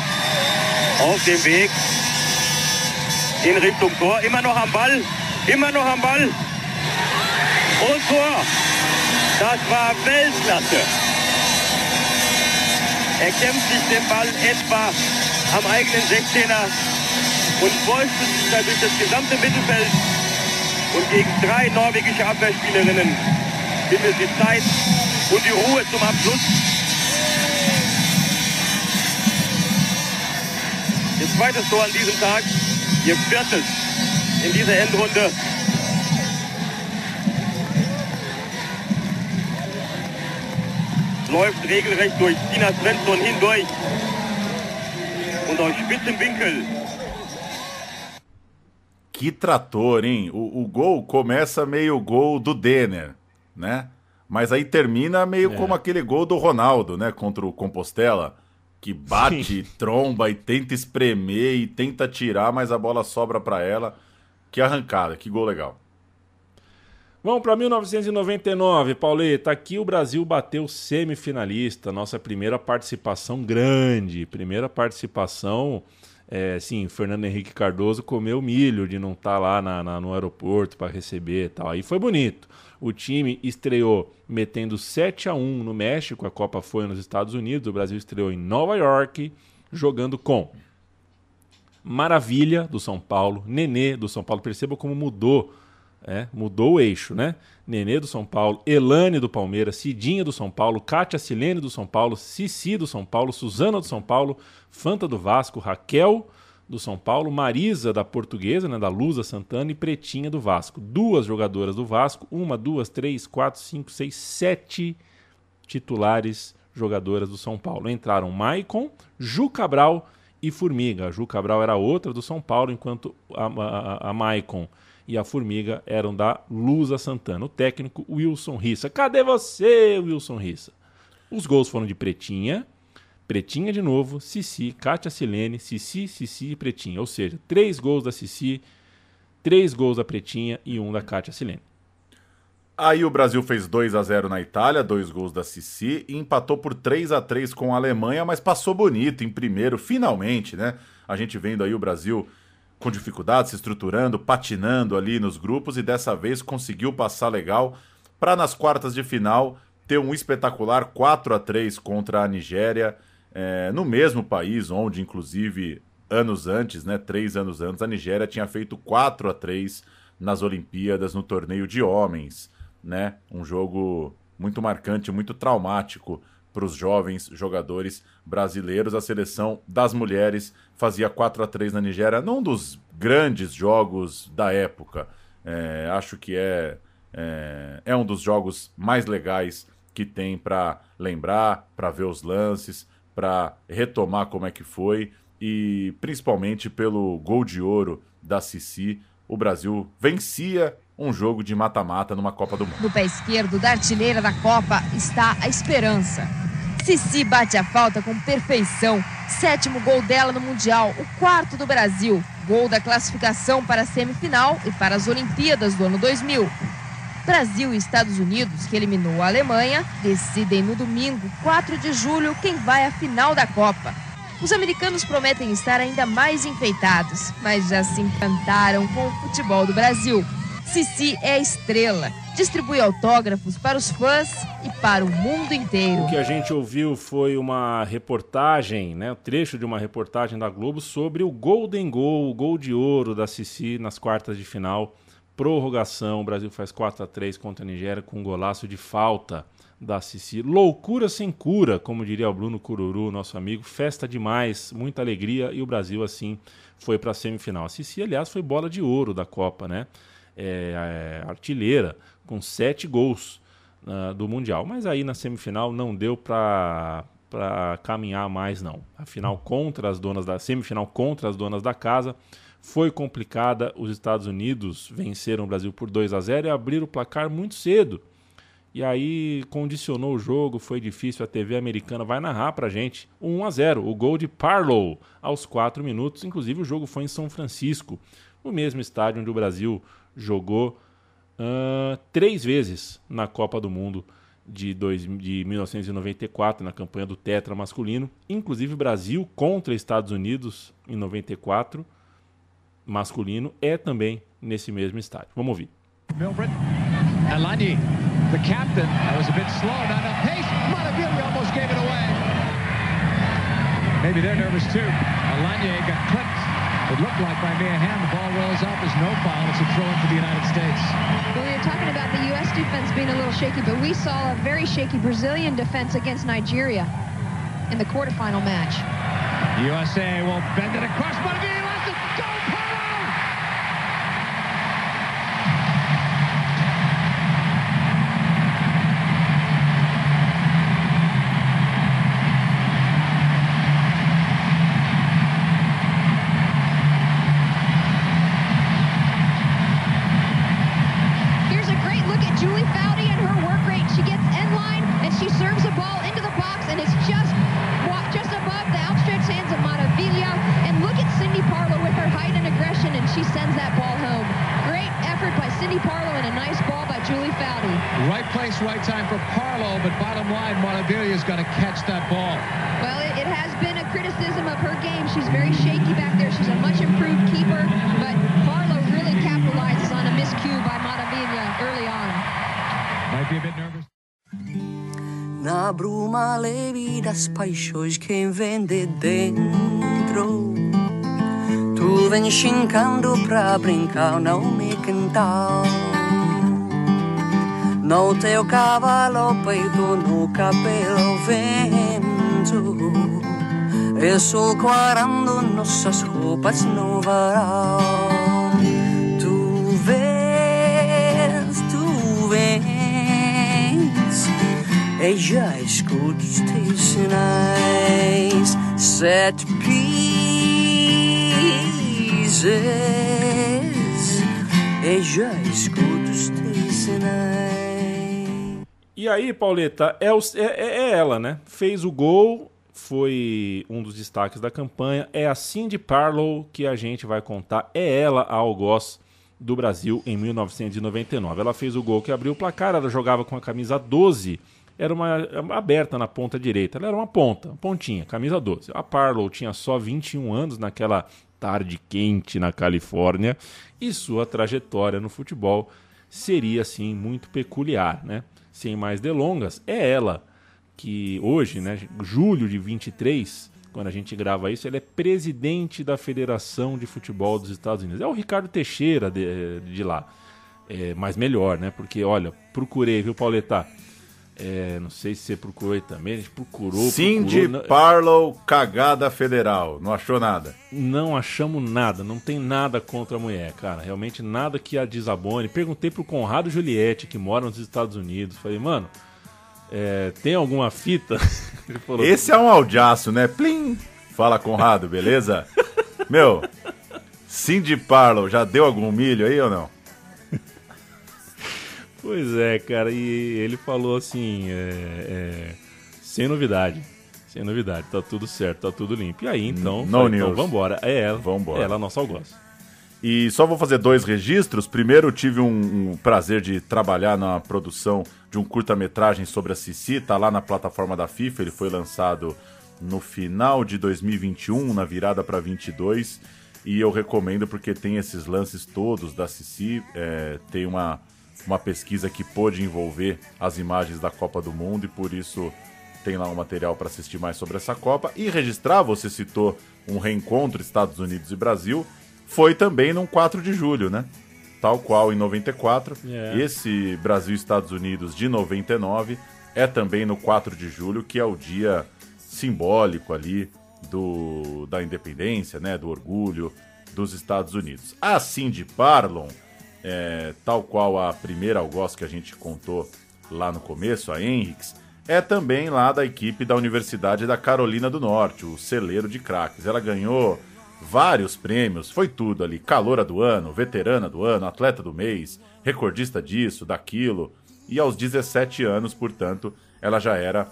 auf dem Weg in Richtung Tor. Immer noch am Ball, immer noch am Ball. Und Tor. Das war Weltklasse. Er kämpft sich den Ball etwa am eigenen 16er und wollte sich da durch das gesamte Mittelfeld und gegen drei norwegische Abwehrspielerinnen findet sie Zeit und die Ruhe zum Abschluss. Ihr zweites Tor an diesem Tag, ihr viertes in dieser Endrunde. läuft regelrecht durch Stina Svensson hindurch und aus spitzem Winkel. Que trator, hein? O, o gol começa meio gol do Denner, né? Mas aí termina meio é. como aquele gol do Ronaldo, né? Contra o Compostela, que bate, Sim. tromba e tenta espremer e tenta tirar, mas a bola sobra para ela. Que arrancada, que gol legal. Vamos para 1999, Pauleta. Aqui o Brasil bateu semifinalista, nossa primeira participação grande, primeira participação. É, sim, Fernando Henrique Cardoso comeu milho de não estar tá lá na, na, no aeroporto para receber e tal. Aí foi bonito. O time estreou metendo 7 a 1 no México, a Copa foi nos Estados Unidos, o Brasil estreou em Nova York, jogando com Maravilha do São Paulo, Nenê do São Paulo. Perceba como mudou É, mudou o eixo, né? Nenê do São Paulo, Elane do Palmeiras, Cidinha do São Paulo, Kátia Silene do São Paulo, Cici do São Paulo, Suzana do São Paulo, Fanta do Vasco, Raquel do São Paulo, Marisa da Portuguesa, né, da Lusa Santana e Pretinha do Vasco. Duas jogadoras do Vasco, uma, duas, três, quatro, cinco, seis, sete titulares jogadoras do São Paulo. Entraram Maicon, Ju Cabral e Formiga. A Ju Cabral era outra do São Paulo, enquanto a, a, a Maicon e a Formiga eram da Lusa Santana. O técnico Wilson Rissa. Cadê você, Wilson Rissa? Os gols foram de Pretinha, Pretinha de novo, Cici, Kátia Silene, Cici, Cici e Pretinha. Ou seja, três gols da Cici, três gols da Pretinha e um da Kátia Silene. Aí o Brasil fez 2 a 0 na Itália, dois gols da Cici, e empatou por 3 a 3 com a Alemanha, mas passou bonito em primeiro, finalmente, né? A gente vendo aí o Brasil com dificuldade, se estruturando, patinando ali nos grupos e dessa vez conseguiu passar legal para nas quartas de final ter um espetacular 4 a 3 contra a Nigéria, é, no mesmo país onde, inclusive, anos antes, né, três anos antes, a Nigéria tinha feito 4 a 3 nas Olimpíadas no torneio de homens, né? Um jogo muito marcante, muito traumático para os jovens jogadores brasileiros. A seleção das mulheres fazia 4 a 3 na Nigéria, não dos grandes jogos da época. É, acho que é, é, é um dos jogos mais legais que tem para lembrar, para ver os lances, para retomar como é que foi e principalmente pelo gol de ouro da Cici, o Brasil vencia um jogo de mata-mata numa Copa do Mundo. No pé esquerdo da artilheira da Copa está a esperança. Cici bate a falta com perfeição. Sétimo gol dela no Mundial, o quarto do Brasil. Gol da classificação para a semifinal e para as Olimpíadas do ano 2000. Brasil e Estados Unidos, que eliminou a Alemanha, decidem no domingo, 4 de julho, quem vai à final da Copa. Os americanos prometem estar ainda mais enfeitados, mas já se encantaram com o futebol do Brasil. Cici é estrela, distribui autógrafos para os fãs e para o mundo inteiro. O que a gente ouviu foi uma reportagem, né, um trecho de uma reportagem da Globo sobre o Golden Goal, o gol de ouro da Cici nas quartas de final. Prorrogação, o Brasil faz 4 a 3 contra a Nigéria com um golaço de falta da Cici. Loucura sem cura, como diria o Bruno Cururu, nosso amigo. Festa demais, muita alegria e o Brasil assim foi para a semifinal. A Cici, aliás, foi bola de ouro da Copa, né? É, é, artilheira, com sete gols uh, do Mundial. Mas aí na semifinal não deu para caminhar mais não. A final contra as donas da semifinal contra as donas da casa foi complicada. Os Estados Unidos venceram o Brasil por 2 a 0 e abriram o placar muito cedo. E aí condicionou o jogo, foi difícil. A TV americana vai narrar pra gente 1 a 0 o gol de Parlow aos 4 minutos. Inclusive, o jogo foi em São Francisco, no mesmo estádio onde o Brasil jogou uh, três vezes na Copa do Mundo de, dois, de 1994, na campanha do Tetra masculino. Inclusive, Brasil contra Estados Unidos em 94, masculino, é também nesse mesmo estádio. Vamos ouvir. Milbrit, Alani, the captain, that was a bit slow, not enough pace. Monteville almost gave it away. Maybe they're nervous too. Alani got clipped. It looked like by Mia hand the ball rolls out. There's no foul. It's a throw in for the United States. Well, we were talking about the U.S. defense being a little shaky, but we saw a very shaky Brazilian defense against Nigeria in the quarterfinal match. USA will bend it across. Monteville paixões quem vem de dentro. Tu vem chincando pra brincar, não me cantar no teu cavalo peito no cabelo vento. E sol quarando nossas roupas no varal e os teus sinais sete pieces e os teus sinais E aí, Pauleta, é, o- é- é- é ela, né? Fez o gol, foi um dos destaques da campanha. É a Cindy Parlow que a gente vai contar. É ela a algoz do Brasil em 1999. Ela fez o gol que abriu o placar, ela jogava com a camisa 12. Era uma uma aberta na ponta direita. Ela era uma ponta, uma pontinha, camisa 12. A Parlow tinha só 21 anos naquela tarde quente na Califórnia e sua trajetória no futebol seria assim muito peculiar, né? Sem mais delongas, é ela que hoje, né, julho de 23, quando a gente grava isso, ela é presidente da Federação de Futebol dos Estados Unidos. É o Ricardo Teixeira de, de lá. É, mas melhor, né? Porque, olha, procurei, viu, Pauleta? É, não sei se você procurou aí também, a gente procurou. Cindy procurou, Parlow, cagada federal. Não achou nada. não achamos nada, não tem nada contra a mulher, cara. Realmente nada que a desabone. Perguntei pro Conrado Juliette, que mora nos Estados Unidos. Falei, mano, é, tem alguma fita? Falou, Esse é um aldeaço, né? Plim! Fala, Conrado, beleza? Meu, Cindy Parlow, já deu algum milho aí ou não? Pois é, cara, e ele falou assim, é, é, sem novidade. Sem novidade, tá tudo certo, tá tudo limpo. E aí, então, falei, então vambora. É ela, Vambora. é ela, nossa algoz. E só vou fazer dois registros. Primeiro, tive um, um prazer de trabalhar na produção de um curta-metragem sobre a Cici. Tá lá na plataforma da FIFA. Ele foi lançado no final de 2021, na virada para 22. E eu recomendo porque tem esses lances todos da Cici. É, tem uma, uma pesquisa que pôde envolver as imagens da Copa do Mundo e por isso tem lá um material para assistir mais sobre essa Copa. E registrar, você citou um reencontro Estados Unidos e Brasil, foi também num 4 de julho, né? Tal qual em 94. É. Esse Brasil Estados Unidos de 99 é também no 4 de julho, que é o dia simbólico ali do, da independência, né? Do orgulho dos Estados Unidos. A Cindy Parlon, é, tal qual a primeira algoz que a gente contou lá no começo, a Henriques, é também lá da equipe da Universidade da Carolina do Norte, o celeiro de craques. Ela ganhou vários prêmios, foi tudo ali: caloura do ano, veterana do ano, atleta do mês, recordista disso, daquilo. E aos 17 anos, portanto, ela já era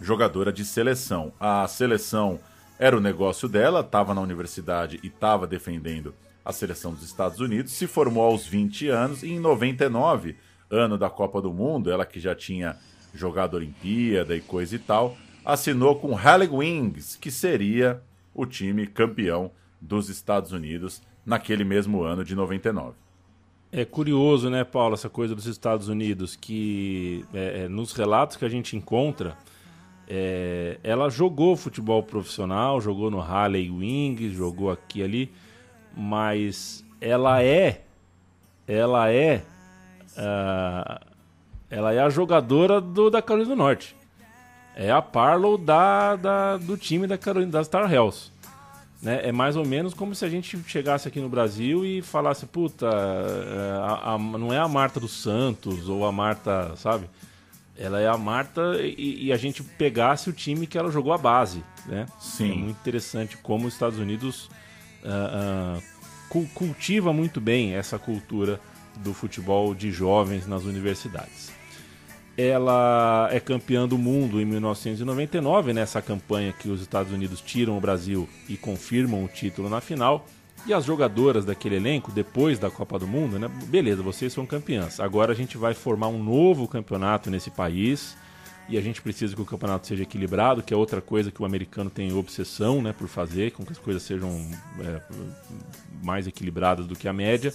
jogadora de seleção. A seleção era o negócio dela, estava na universidade e estava defendendo a seleção dos Estados Unidos. Se formou aos 20 anos e em 99, ano da Copa do Mundo, ela que já tinha jogado Olimpíada e coisa e tal, assinou com Halle Wings, que seria o time campeão dos Estados Unidos naquele mesmo ano de 99. É curioso, né, Paulo, essa coisa dos Estados Unidos, que é, é, nos relatos que a gente encontra, é, ela jogou futebol profissional, jogou no Harley Wings, jogou aqui ali, mas ela é, ela é, ah, ela é a jogadora do, da Carolina do Norte. É a Parlow da, da, do time da Carolina, da Star Hells. Né? É mais ou menos como se a gente chegasse aqui no Brasil e falasse, puta, é, a- a- não é a Marta dos Santos ou a Marta, sabe? Ela é a Marta e, e a gente pegasse o time que ela jogou a base, né? Sim. É muito interessante como os Estados Unidos ah, cu- cultiva muito bem essa cultura do futebol de jovens nas universidades. Ela é campeã do mundo em 1999, nessa campanha que os Estados Unidos tiram o Brasil e confirmam o título na final. E as jogadoras daquele elenco, depois da Copa do Mundo, né? Beleza, vocês são campeãs. Agora a gente vai formar um novo campeonato nesse país. E a gente precisa que o campeonato seja equilibrado, que é outra coisa que o americano tem obsessão né, por fazer, com que as coisas sejam é, mais equilibradas do que a média.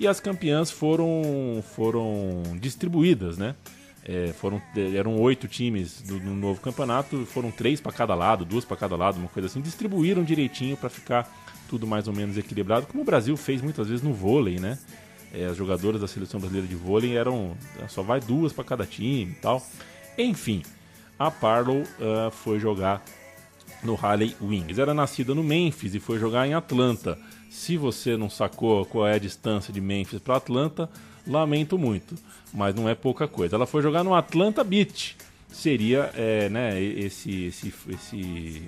E as campeãs foram, foram distribuídas, né? É, foram, eram oito times do, no novo campeonato, foram três para cada lado, duas para cada lado, uma coisa assim. Distribuíram direitinho para ficar tudo mais ou menos equilibrado, como o Brasil fez muitas vezes no vôlei, né? É, as jogadoras da seleção brasileira de vôlei eram. Só vai duas para cada time e tal. Enfim, a Parlow uh, foi jogar no Harley Wings. Era nascida no Memphis e foi jogar em Atlanta. Se você não sacou qual é a distância de Memphis para Atlanta, lamento muito, mas não é pouca coisa. Ela foi jogar no Atlanta Beach. Seria, é, né, esse, esse, esse,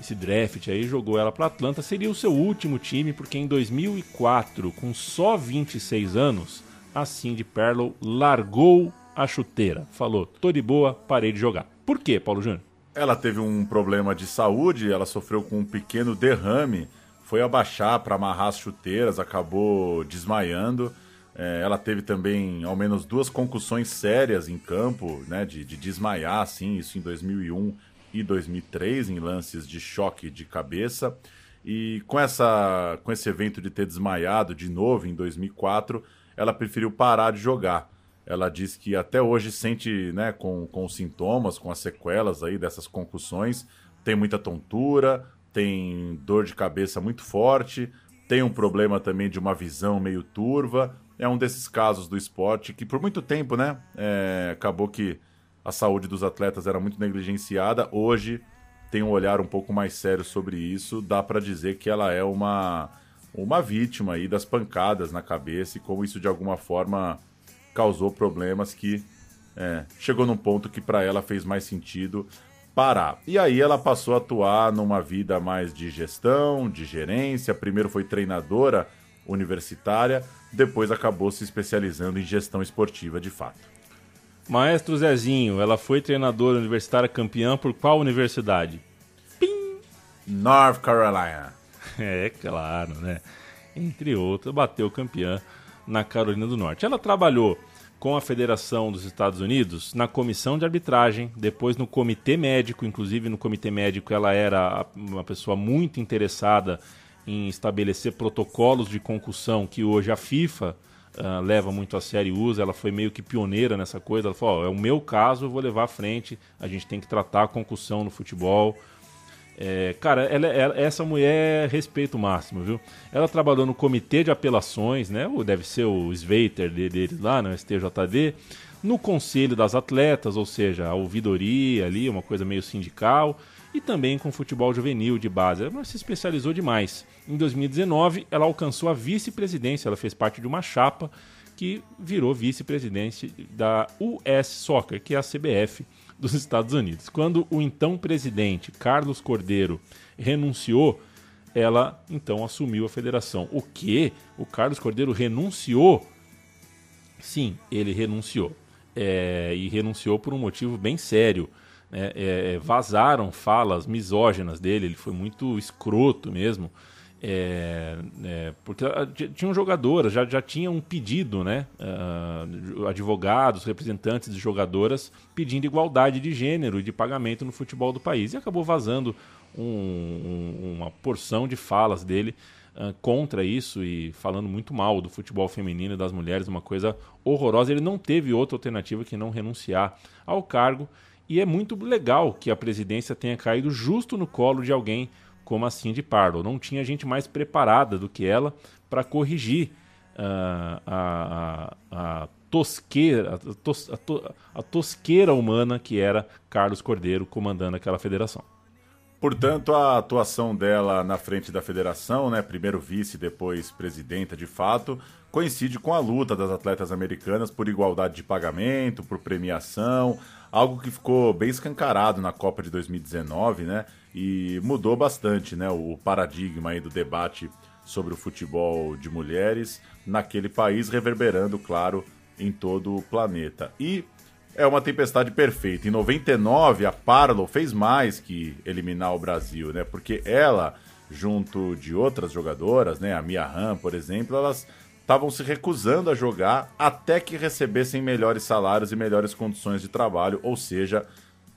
esse draft aí jogou ela para Atlanta. Seria o seu último time, porque em 2004, com só 26 anos, a Cindy Perlow largou a chuteira. Falou, tô de boa, parei de jogar. Por quê, Paulo Júnior? Ela teve um problema de saúde, ela sofreu com um pequeno derrame, foi abaixar para amarrar as chuteiras, acabou desmaiando. É, ela teve também ao menos duas concussões sérias em campo, né, de, de desmaiar, assim, isso em 2001 e 2003, em lances de choque de cabeça. E com, essa, com esse evento de ter desmaiado de novo em 2004, ela preferiu parar de jogar. Ela diz que até hoje sente, né, com, com os sintomas, com as sequelas aí dessas concussões, tem muita tontura, tem dor de cabeça muito forte, tem um problema também de uma visão meio turva. É um desses casos do esporte que por muito tempo, né, é, acabou que a saúde dos atletas era muito negligenciada. Hoje tem um olhar um pouco mais sério sobre isso. Dá para dizer que ela é uma uma vítima aí das pancadas na cabeça e como isso de alguma forma causou problemas que é, chegou num ponto que para ela fez mais sentido parar. E aí ela passou a atuar numa vida mais de gestão, de gerência. Primeiro foi treinadora universitária, depois acabou se especializando em gestão esportiva de fato. Maestro Zezinho, ela foi treinadora universitária campeã por qual universidade? Pim! North Carolina. É claro, né? Entre outras, bateu campeã na Carolina do Norte. Ela trabalhou com a Federação dos Estados Unidos na comissão de arbitragem, depois no comitê médico, inclusive no comitê médico ela era uma pessoa muito interessada em estabelecer protocolos de concussão que hoje a FIFA uh, leva muito a sério e usa. Ela foi meio que pioneira nessa coisa. Ela falou: oh, é o meu caso, eu vou levar à frente. A gente tem que tratar a concussão no futebol. É, cara, ela, ela, essa mulher respeito máximo, viu? Ela trabalhou no comitê de apelações, né? Ou deve ser o Sveiter deles lá, no STJD, no conselho das atletas, ou seja, a ouvidoria ali, uma coisa meio sindical, e também com futebol juvenil de base. Ela se especializou demais. Em 2019, ela alcançou a vice-presidência, ela fez parte de uma chapa que virou vice-presidente da US Soccer, que é a CBF dos Estados Unidos. Quando o então presidente Carlos Cordeiro renunciou, ela então assumiu a federação. O que? O Carlos Cordeiro renunciou? Sim, ele renunciou. É, e renunciou por um motivo bem sério. É, é, vazaram falas misóginas dele, ele foi muito escroto mesmo. É, é, porque ah, tinham jogadoras, já, já tinha um pedido, né? Uh, advogados, representantes de jogadoras pedindo igualdade de gênero e de pagamento no futebol do país. E acabou vazando um, um, uma porção de falas dele uh, contra isso e falando muito mal do futebol feminino e das mulheres, uma coisa horrorosa. Ele não teve outra alternativa que não renunciar ao cargo. E é muito legal que a presidência tenha caído justo no colo de alguém como a Cindy Parlow. Não tinha gente mais preparada do que ela para corrigir uh, a, a, a, tosqueira, a, tos, a, to, a tosqueira humana que era Carlos Cordeiro comandando aquela federação. Portanto, a atuação dela na frente da federação, né, primeiro vice, depois presidenta de fato, coincide com a luta das atletas americanas por igualdade de pagamento, por premiação, algo que ficou bem escancarado na Copa de 2019, né? E mudou bastante, né, o paradigma aí do debate sobre o futebol de mulheres naquele país, reverberando, claro, em todo o planeta. E é uma tempestade perfeita. Em 99, a Parlo fez mais que eliminar o Brasil, né? Porque ela, junto de outras jogadoras, né, a Mia por exemplo, elas estavam se recusando a jogar até que recebessem melhores salários e melhores condições de trabalho, ou seja,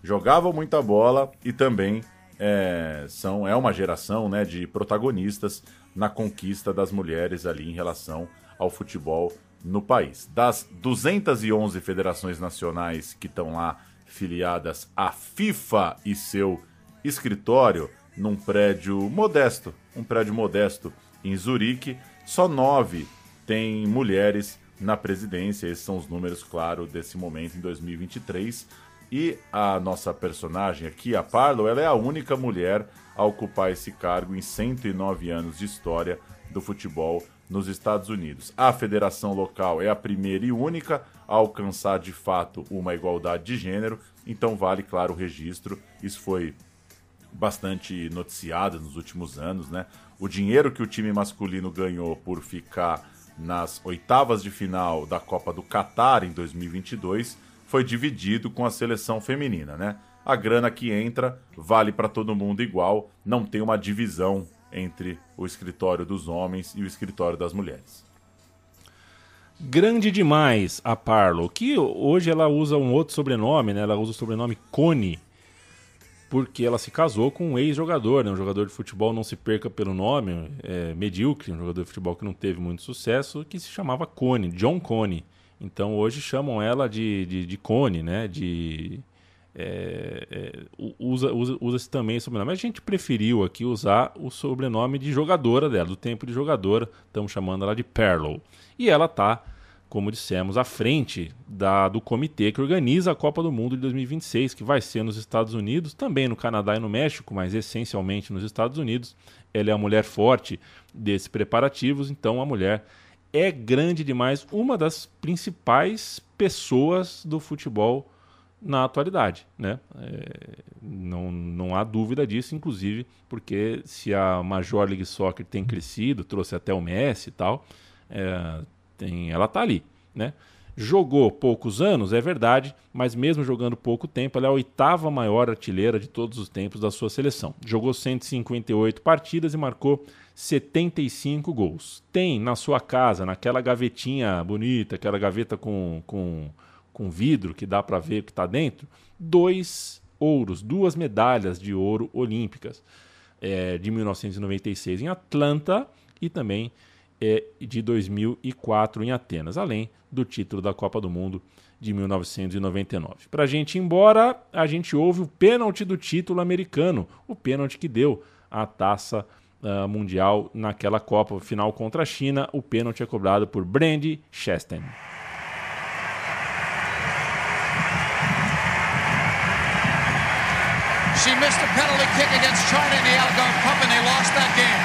jogavam muita bola e também é, são é uma geração né, de protagonistas na conquista das mulheres ali em relação ao futebol no país. Das 211 federações nacionais que estão lá filiadas à FIFA e seu escritório num prédio modesto, um prédio modesto em Zurique, só nove tem mulheres na presidência. Esses são os números, claro, desse momento em 2023. E a nossa personagem aqui, a Parlo, ela é a única mulher a ocupar esse cargo em 109 anos de história do futebol nos Estados Unidos. A federação local é a primeira e única a alcançar de fato uma igualdade de gênero, então vale, claro, o registro. Isso foi bastante noticiado nos últimos anos, né? O dinheiro que o time masculino ganhou por ficar nas oitavas de final da Copa do Catar em 2022 foi dividido com a seleção feminina, né? A grana que entra vale para todo mundo igual, não tem uma divisão entre o escritório dos homens e o escritório das mulheres. Grande demais a Parlo, que hoje ela usa um outro sobrenome, né? Ela usa o sobrenome Cone, porque ela se casou com um ex-jogador, né? um jogador de futebol, não se perca pelo nome, é, medíocre, um jogador de futebol que não teve muito sucesso, que se chamava Cone, John Cone. Então hoje chamam ela de, de, de Cone, né? De, é, é, usa, usa, usa também esse sobrenome. A gente preferiu aqui usar o sobrenome de jogadora dela, do tempo de jogadora. Estamos chamando ela de Perlow. E ela está, como dissemos, à frente da, do comitê que organiza a Copa do Mundo de 2026, que vai ser nos Estados Unidos, também no Canadá e no México, mas essencialmente nos Estados Unidos. Ela é a mulher forte desses preparativos, então a mulher é grande demais, uma das principais pessoas do futebol na atualidade, né? É, não, não há dúvida disso, inclusive porque se a Major League Soccer tem crescido, trouxe até o Messi e tal, é, tem, ela tá ali, né? Jogou poucos anos, é verdade, mas mesmo jogando pouco tempo, ela é a oitava maior artilheira de todos os tempos da sua seleção. Jogou 158 partidas e marcou 75 gols. Tem na sua casa, naquela gavetinha bonita, aquela gaveta com, com com vidro que dá para ver o que está dentro, dois ouros, duas medalhas de ouro olímpicas é, de 1996 em Atlanta e também é, de 2004 em Atenas, além do título da Copa do Mundo de 1999. Para a gente ir embora, a gente ouve o pênalti do título americano, o pênalti que deu a taça uh, mundial naquela Copa final contra a China. O pênalti é cobrado por Brandy Chastain. She missed a penalty kick against China in the Algon Cup, and they lost that game.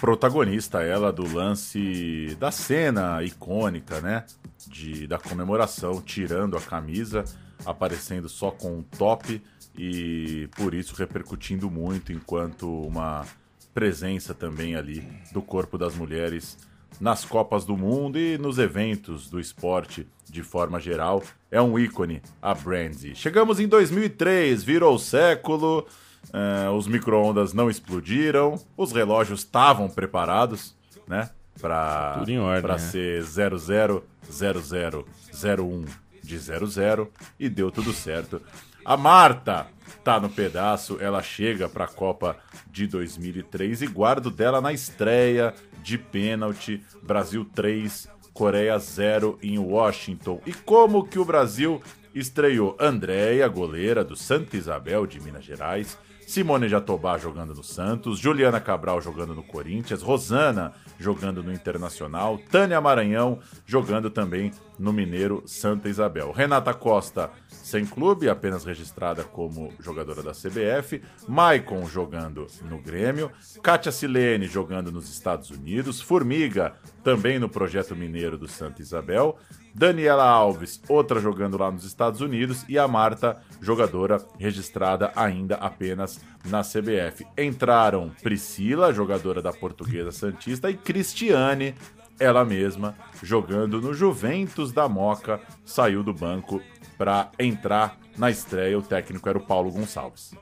Protagonista ela do lance da cena icônica, né? De, da comemoração, tirando a camisa, aparecendo só com um top e por isso repercutindo muito enquanto uma presença também ali do corpo das mulheres nas Copas do Mundo e nos eventos do esporte de forma geral. É um ícone, a Brandy. Chegamos em 2003, virou século. Uh, os micro-ondas não explodiram, os relógios estavam preparados, né? Para né? ser 000001 de 00 e deu tudo certo. A Marta tá no pedaço, ela chega para a Copa de 2003 e guardo dela na estreia de pênalti, Brasil 3, Coreia 0 em Washington. E como que o Brasil estreou? Andréia, goleira do Santa Isabel de Minas Gerais, Simone Jatobá jogando no Santos, Juliana Cabral jogando no Corinthians, Rosana jogando no Internacional, Tânia Maranhão jogando também no Mineiro Santa Isabel. Renata Costa sem clube, apenas registrada como jogadora da CBF, Maicon jogando no Grêmio, Kátia Silene jogando nos Estados Unidos, Formiga também no projeto mineiro do Santa Isabel, Daniela Alves, outra jogando lá nos Estados Unidos, e a Marta, jogadora registrada ainda apenas na CBF. Entraram Priscila, jogadora da Portuguesa Santista, e Cristiane, ela mesma, jogando no Juventus da Moca, saiu do banco para entrar Na estreia, o técnico era o Paulo Gonçalves.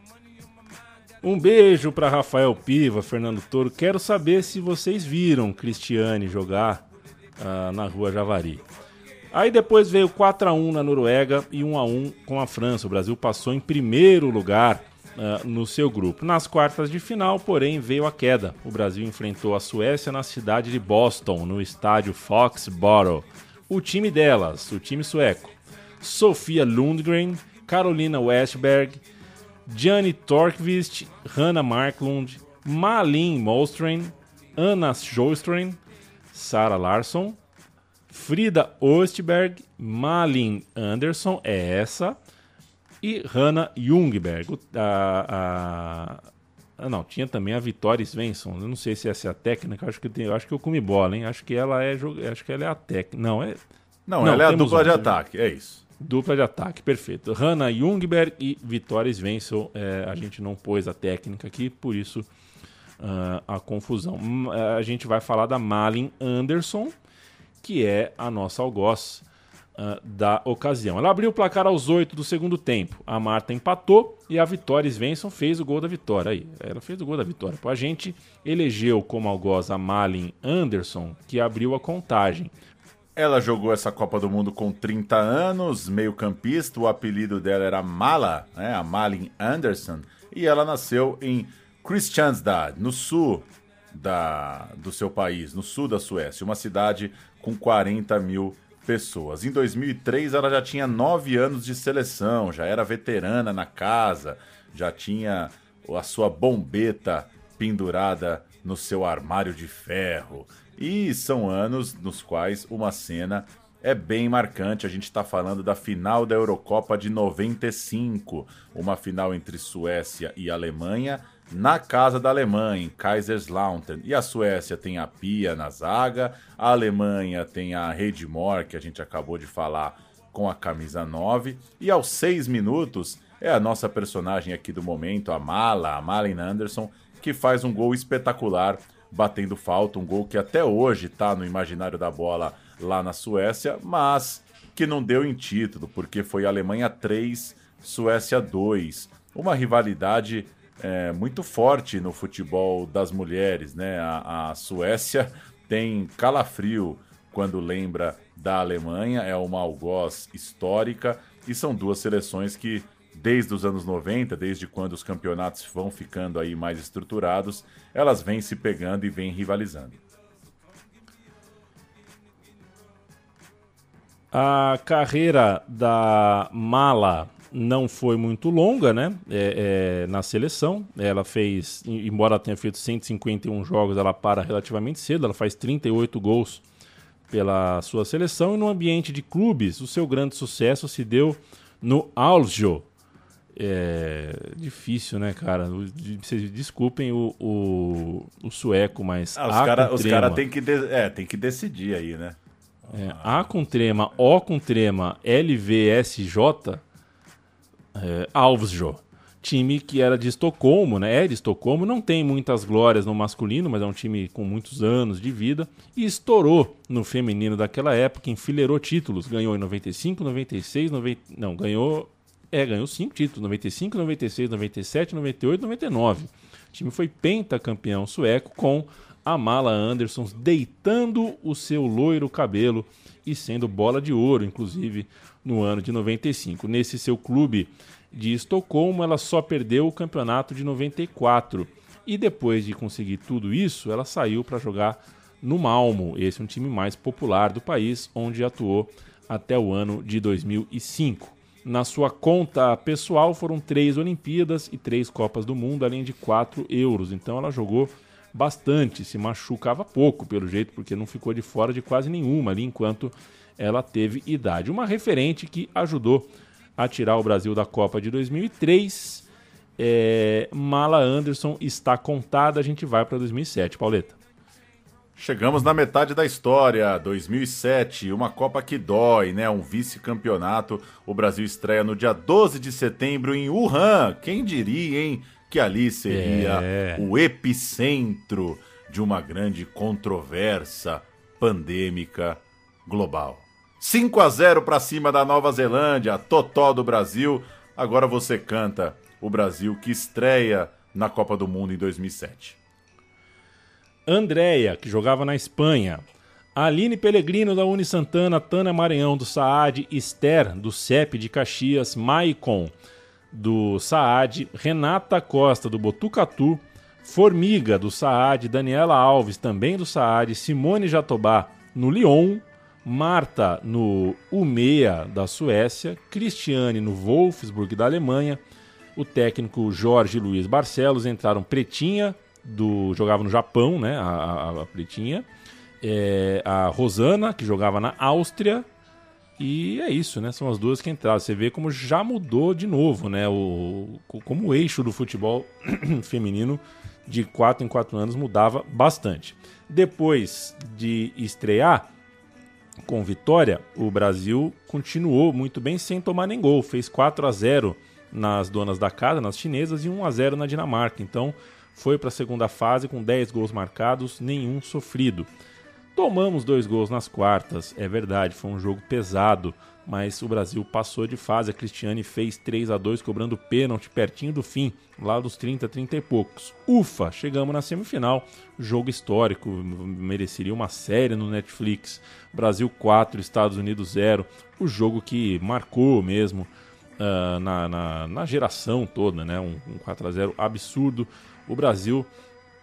Um beijo para Rafael Piva, Fernando Toro. Quero saber se vocês viram Cristiane jogar uh, na Rua Javari. Aí depois veio 4 a 1 na Noruega e 1 a 1 com a França. O Brasil passou em primeiro lugar uh, no seu grupo. Nas quartas de final, porém, veio a queda. O Brasil enfrentou a Suécia na cidade de Boston, no estádio Foxborough. O time delas, o time sueco, Sofia Lundgren, Carolina Westberg, Gianni Torkvist, Hanna Marklund, Malin Molstren, Anna Sjostren, Sara Larsson, Frida Ostberg, Malin Anderson, é essa, e Hanna Jungberg. A, a, a, não, tinha também a Vitória Svensson. Eu não sei se essa é a técnica, acho que, tem, eu acho que eu comi bola, hein? Acho que ela é, acho que ela é a técnica. Não, é. Não, não ela é a dupla de ataque, é isso. Dupla de ataque, perfeito. Hanna Jungberg e Vitória Svensson. É, a gente não pôs a técnica aqui, por isso uh, a confusão. Hum, a gente vai falar da Malin Anderson, que é a nossa algoz uh, da ocasião. Ela abriu o placar aos 8 do segundo tempo. A Marta empatou e a Vitória Svensson fez o gol da vitória. Aí, ela fez o gol da vitória. A gente elegeu como algoz a Malin Anderson, que abriu a contagem. Ela jogou essa Copa do Mundo com 30 anos, meio-campista. O apelido dela era Mala, né? a Malin Anderson. E ela nasceu em Kristianstad, no sul da, do seu país, no sul da Suécia, uma cidade com 40 mil pessoas. Em 2003, ela já tinha 9 anos de seleção, já era veterana na casa, já tinha a sua bombeta pendurada no seu armário de ferro. E são anos nos quais uma cena é bem marcante. A gente está falando da final da Eurocopa de 95, uma final entre Suécia e Alemanha, na casa da Alemanha, em Kaiserslautern. E a Suécia tem a Pia na zaga, a Alemanha tem a Redmore, que a gente acabou de falar, com a camisa 9. E aos seis minutos é a nossa personagem aqui do momento, a Mala, a Malin Anderson, que faz um gol espetacular batendo falta, um gol que até hoje está no imaginário da bola lá na Suécia, mas que não deu em título, porque foi Alemanha 3, Suécia 2. Uma rivalidade é, muito forte no futebol das mulheres, né? A, a Suécia tem calafrio quando lembra da Alemanha, é uma algoz histórica e são duas seleções que desde os anos 90, desde quando os campeonatos vão ficando aí mais estruturados, elas vêm se pegando e vêm rivalizando. A carreira da Mala não foi muito longa, né? É, é, na seleção. Ela fez, embora ela tenha feito 151 jogos, ela para relativamente cedo. Ela faz 38 gols pela sua seleção. E no ambiente de clubes, o seu grande sucesso se deu no Aljo, é difícil, né, cara? Vocês desculpem o, o, o sueco, mas. Ah, os caras cara têm que, de, é, tem que decidir aí, né? É, A com trema, O com trema, LVSJ, é, Alvsjö. Time que era de Estocolmo, né? É de Estocolmo, não tem muitas glórias no masculino, mas é um time com muitos anos de vida. E estourou no feminino daquela época, enfileirou títulos. Ganhou em 95, 96, 90, não, ganhou é, ganhou cinco títulos: 95, 96, 97, 98, 99. O time foi pentacampeão sueco com a Mala Anderson deitando o seu loiro cabelo e sendo bola de ouro, inclusive no ano de 95. Nesse seu clube de Estocolmo, ela só perdeu o campeonato de 94. E depois de conseguir tudo isso, ela saiu para jogar no Malmo, esse é um time mais popular do país, onde atuou até o ano de 2005. Na sua conta pessoal foram três Olimpíadas e três Copas do Mundo, além de quatro euros. Então ela jogou bastante, se machucava pouco, pelo jeito, porque não ficou de fora de quase nenhuma ali enquanto ela teve idade. Uma referente que ajudou a tirar o Brasil da Copa de 2003. É, Mala Anderson está contada, a gente vai para 2007. Pauleta. Chegamos na metade da história, 2007, uma Copa que dói, né? Um vice-campeonato. O Brasil estreia no dia 12 de setembro em Wuhan. Quem diria, hein? Que ali seria é. o epicentro de uma grande controvérsia pandêmica global. 5 a 0 para cima da Nova Zelândia, totó do Brasil. Agora você canta o Brasil que estreia na Copa do Mundo em 2007. Andréia, que jogava na Espanha. Aline Pellegrino da Uni Santana, Tânia Maranhão do Saad, Esther do CEP de Caxias, Maicon do Saad, Renata Costa do Botucatu, Formiga do Saad, Daniela Alves também do Saad, Simone Jatobá no Lyon, Marta no Umea da Suécia, Cristiane no Wolfsburg da Alemanha, o técnico Jorge Luiz Barcelos entraram Pretinha do jogava no Japão, né, a, a, a Pretinha, é, a Rosana que jogava na Áustria e é isso, né? São as duas que entraram. Você vê como já mudou de novo, né? O, como o eixo do futebol feminino de 4 em 4 anos mudava bastante. Depois de estrear com vitória, o Brasil continuou muito bem sem tomar nem gol. Fez 4 a 0 nas donas da casa, nas chinesas, e 1 a 0 na Dinamarca. Então foi para a segunda fase com 10 gols marcados, nenhum sofrido. Tomamos dois gols nas quartas, é verdade, foi um jogo pesado, mas o Brasil passou de fase. A Cristiane fez 3 a 2 cobrando pênalti pertinho do fim, lá dos 30, 30 e poucos. Ufa, chegamos na semifinal. Jogo histórico, mereceria uma série no Netflix. Brasil 4, Estados Unidos 0. O jogo que marcou mesmo uh, na, na, na, geração toda, né? Um, um 4 a 0 absurdo. O Brasil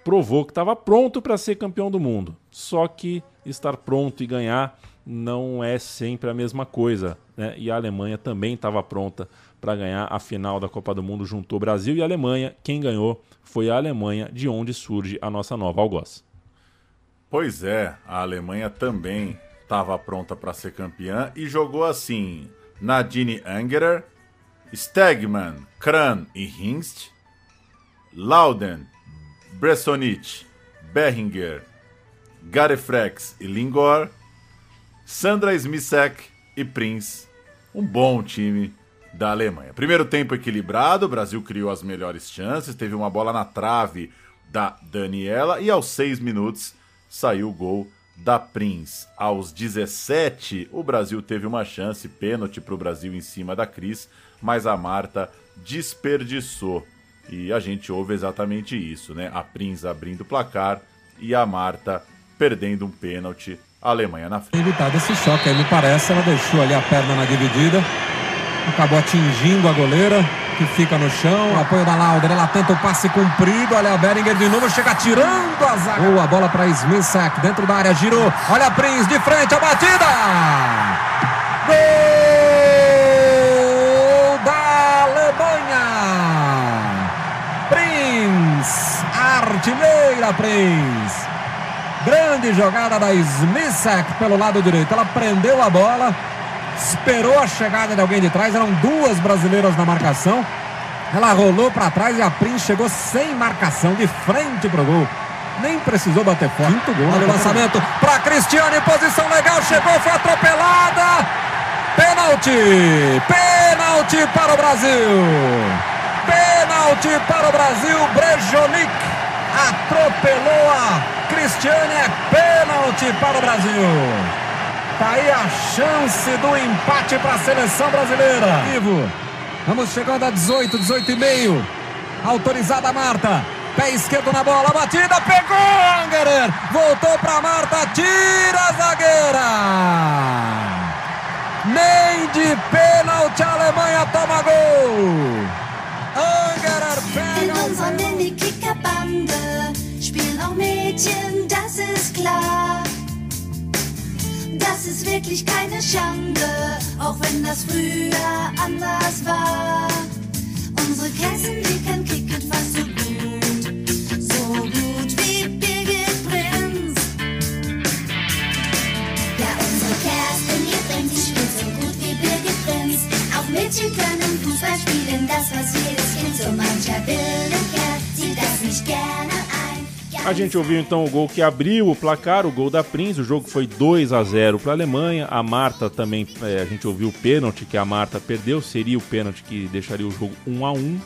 provou que estava pronto para ser campeão do mundo. Só que estar pronto e ganhar não é sempre a mesma coisa. Né? E a Alemanha também estava pronta para ganhar a final da Copa do Mundo. Juntou Brasil e Alemanha. Quem ganhou foi a Alemanha, de onde surge a nossa nova algoz. Pois é, a Alemanha também estava pronta para ser campeã e jogou assim: Nadine Angerer, Stegman, Kran e Hingst, Lauden, Bressonich, Berringer, Garefrex e Lingor, Sandra Smisek e Prince. Um bom time da Alemanha. Primeiro tempo equilibrado, o Brasil criou as melhores chances, teve uma bola na trave da Daniela e aos 6 minutos saiu o gol da Prince. Aos 17, o Brasil teve uma chance, pênalti para o Brasil em cima da Cris, mas a Marta desperdiçou. E a gente ouve exatamente isso, né? A Prince abrindo o placar e a Marta perdendo um pênalti. A Alemanha na frente. Evitado esse choque, aí me parece, ela deixou ali a perna na dividida, acabou atingindo a goleira, que fica no chão. O apoio da Lauder, ela tenta o passe comprido. Olha a Beringer de novo, chega tirando a zaga. Boa bola para Smithsack dentro da área, girou. Olha a Prince de frente, a batida! Gol artilheira Prince. Grande jogada da Smithsack pelo lado direito. Ela prendeu a bola, esperou a chegada de alguém de trás. Eram duas brasileiras na marcação. Ela rolou para trás e a Prince chegou sem marcação, de frente pro gol. Nem precisou bater forte. Quinto gol. Olha o lançamento para Cristiane, posição legal, chegou, foi atropelada. Pênalti! Pênalti para o Brasil! Pênalti para o Brasil, Brejonic atropelou a Cristiane, é pênalti para o Brasil. Tá aí a chance do empate para a seleção brasileira. Vivo. Vamos chegando a 18, 18 e meio. Autorizada a Marta. Pé esquerdo na bola, batida, pegou Angerer. Voltou para Marta, tira a zagueira. Nem de pênalti a Alemanha toma gol. Angerer pega o spielen auch Mädchen, das ist klar. Das ist wirklich keine Schande, auch wenn das früher anders war. Unsere Kessen, die kann kicken fast so gut, so gut wie Birgit Prinz. Ja, unsere Kerstin hier bringt, die spielt so gut wie Birgit Prinz. Auch Mädchen können Fußball spielen, das was jedes A gente ouviu então o gol que abriu o placar, o gol da Prince. O jogo foi 2 a 0 para a Alemanha. A Marta também, é, a gente ouviu o pênalti que a Marta perdeu. Seria o pênalti que deixaria o jogo 1 a 1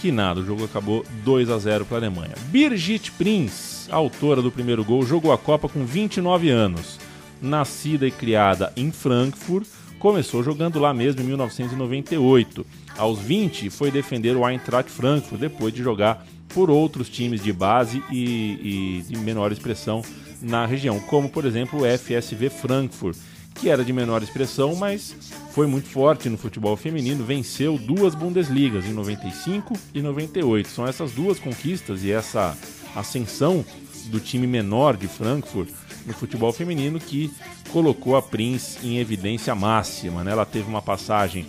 Que nada, o jogo acabou 2 a 0 para a Alemanha. Birgit Prince, autora do primeiro gol, jogou a Copa com 29 anos. Nascida e criada em Frankfurt, Começou jogando lá mesmo em 1998. Aos 20 foi defender o Eintracht Frankfurt depois de jogar por outros times de base e, e de menor expressão na região, como por exemplo o FSV Frankfurt, que era de menor expressão, mas foi muito forte no futebol feminino, venceu duas Bundesligas em 95 e 98. São essas duas conquistas e essa ascensão do time menor de Frankfurt no futebol feminino que colocou a Prince em evidência máxima. Né? Ela teve uma passagem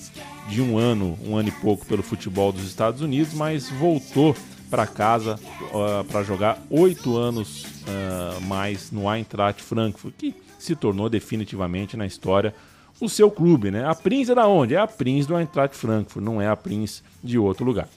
de um ano, um ano e pouco pelo futebol dos Estados Unidos, mas voltou para casa uh, para jogar oito anos uh, mais no Eintracht Frankfurt, que se tornou definitivamente na história o seu clube, né? A Prince é da onde? É a Prince do Eintracht Frankfurt, não é a Prince de outro lugar.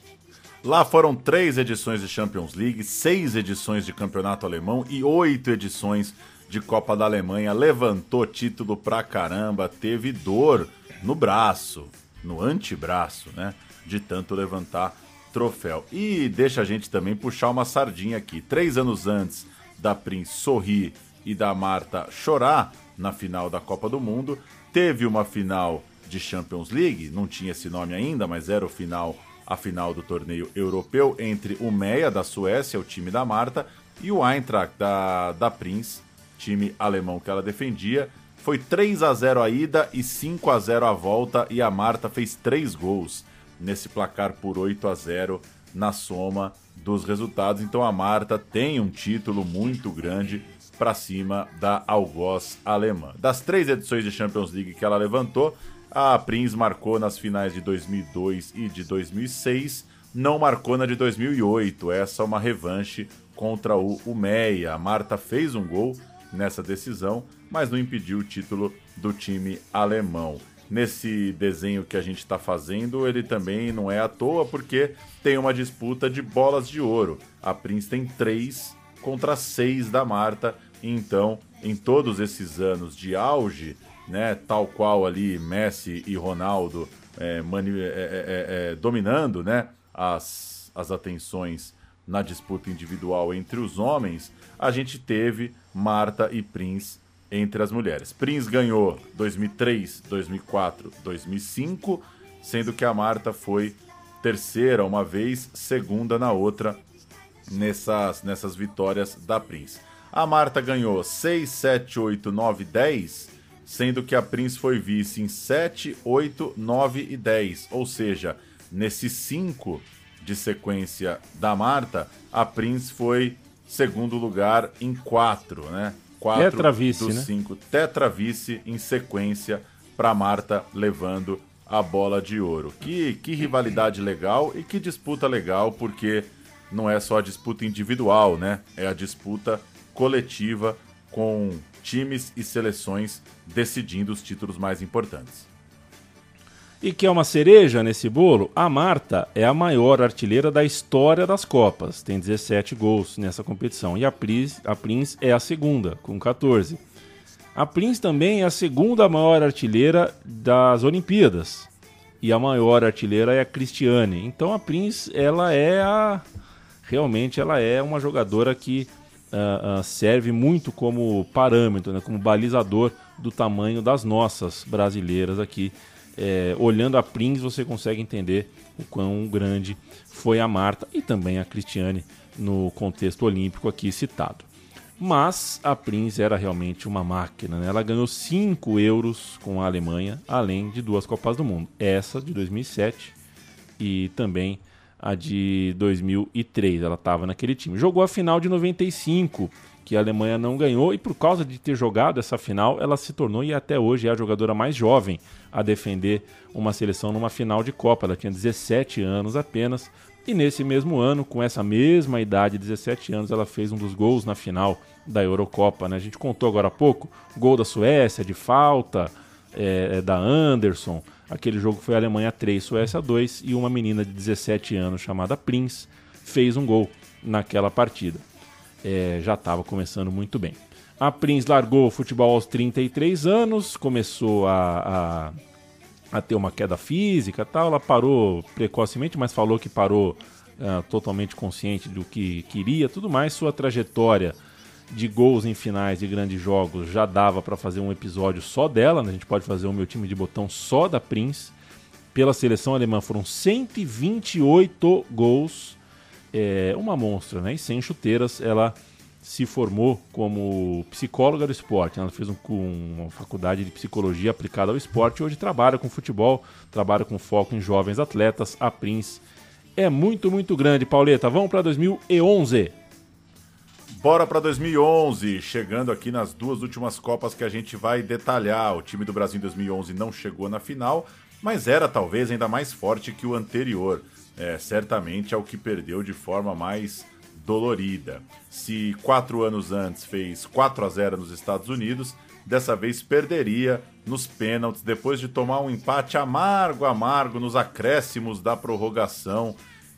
Lá foram três edições de Champions League, seis edições de Campeonato Alemão e oito edições de Copa da Alemanha. Levantou título pra caramba, teve dor no braço, no antebraço, né? De tanto levantar troféu. E deixa a gente também puxar uma sardinha aqui. Três anos antes da Prince sorrir e da Marta chorar na final da Copa do Mundo, teve uma final de Champions League, não tinha esse nome ainda, mas era o final, a final do torneio europeu entre o Meia da Suécia, o time da Marta, e o Eintracht da, da Prince, time alemão que ela defendia. Foi 3 a 0 a ida e 5 a 0 a volta e a Marta fez três gols nesse placar por 8 a 0 na soma dos resultados. Então a Marta tem um título muito grande para cima da Algoz alemã. Das três edições de Champions League que ela levantou, a Prince marcou nas finais de 2002 e de 2006, não marcou na de 2008. Essa é uma revanche contra o, o Meia. A Marta fez um gol nessa decisão, mas não impediu o título do time alemão. Nesse desenho que a gente está fazendo, ele também não é à toa, porque tem uma disputa de bolas de ouro. A Prince tem três contra seis da Marta, então, em todos esses anos de auge, né, tal qual ali Messi e Ronaldo é, mani- é, é, é, dominando né, as, as atenções na disputa individual entre os homens, a gente teve Marta e Prince entre as mulheres. Prince ganhou 2003, 2004, 2005, sendo que a Marta foi terceira uma vez, segunda na outra nessas, nessas vitórias da Prince. A Marta ganhou 6, 7, 8, 9, 10, sendo que a Prince foi vice em 7, 8, 9 e 10. Ou seja, nesses 5 de sequência da Marta, a Prince foi segundo lugar em 4, né? 4 Tetravice, dos né? 5. Tetravice em sequência para Marta levando a bola de ouro. Que, que rivalidade legal e que disputa legal, porque não é só a disputa individual, né? É a disputa coletiva com times e seleções decidindo os títulos mais importantes. E que é uma cereja nesse bolo, a Marta é a maior artilheira da história das Copas, tem 17 gols nessa competição. E a Prince, a Prince é a segunda, com 14. A Prince também é a segunda maior artilheira das Olimpíadas. E a maior artilheira é a Cristiane. Então a Prince, ela é a. Realmente, ela é uma jogadora que ah, ah, serve muito como parâmetro, né, como balizador do tamanho das nossas brasileiras aqui. É, olhando a Prince, você consegue entender o quão grande foi a Marta e também a Cristiane no contexto olímpico aqui citado. Mas a Prince era realmente uma máquina. Né? Ela ganhou 5 euros com a Alemanha, além de duas Copas do Mundo. Essa de 2007 e também a de 2003. Ela estava naquele time. Jogou a final de 95, que a Alemanha não ganhou, e por causa de ter jogado essa final, ela se tornou e até hoje é a jogadora mais jovem a defender uma seleção numa final de Copa. Ela tinha 17 anos apenas. E nesse mesmo ano, com essa mesma idade, 17 anos, ela fez um dos gols na final da Eurocopa. Né? A gente contou agora há pouco, gol da Suécia, de falta, é, da Anderson. Aquele jogo foi Alemanha 3, Suécia 2, e uma menina de 17 anos chamada Prince fez um gol naquela partida. É, já estava começando muito bem. A Prince largou o futebol aos 33 anos, começou a, a, a ter uma queda física tal. Ela parou precocemente, mas falou que parou ah, totalmente consciente do que queria tudo mais. Sua trajetória de gols em finais de grandes jogos já dava para fazer um episódio só dela, né? a gente pode fazer o meu time de botão só da Prince. Pela seleção alemã foram 128 gols, é, uma monstra, né? E sem chuteiras, ela se formou como psicóloga do esporte. Ela fez um, uma faculdade de psicologia aplicada ao esporte e hoje trabalha com futebol, trabalha com foco em jovens atletas. A Prince é muito, muito grande. Pauleta, vamos para 2011. Bora para 2011, chegando aqui nas duas últimas Copas que a gente vai detalhar. O time do Brasil em 2011 não chegou na final, mas era talvez ainda mais forte que o anterior. É, certamente é o que perdeu de forma mais dolorida. Se quatro anos antes fez 4 a 0 nos Estados Unidos, dessa vez perderia nos pênaltis depois de tomar um empate amargo, amargo nos acréscimos da prorrogação.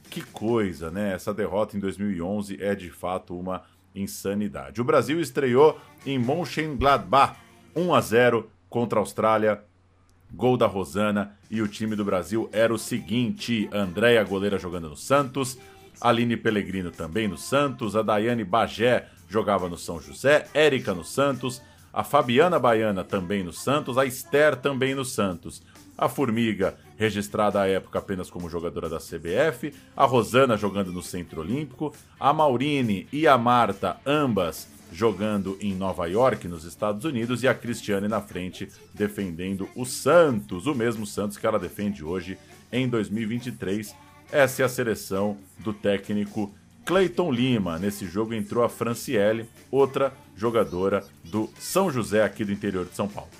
Que coisa, né? Essa derrota em 2011 é de fato uma insanidade. O Brasil estreou em Mönchengladbach 1 a 0 contra a Austrália. Gol da Rosana e o time do Brasil era o seguinte: Andréia goleira jogando no Santos, Aline Pellegrino também no Santos, a Daiane Bagé jogava no São José, Érica no Santos, a Fabiana Baiana também no Santos, a Esther também no Santos. A Formiga, registrada à época apenas como jogadora da CBF, a Rosana jogando no Centro Olímpico, a Maurine e a Marta, ambas jogando em Nova York, nos Estados Unidos, e a Cristiane na frente defendendo o Santos, o mesmo Santos que ela defende hoje em 2023. Essa é a seleção do técnico Cleiton Lima. Nesse jogo entrou a Franciele, outra jogadora do São José aqui do interior de São Paulo.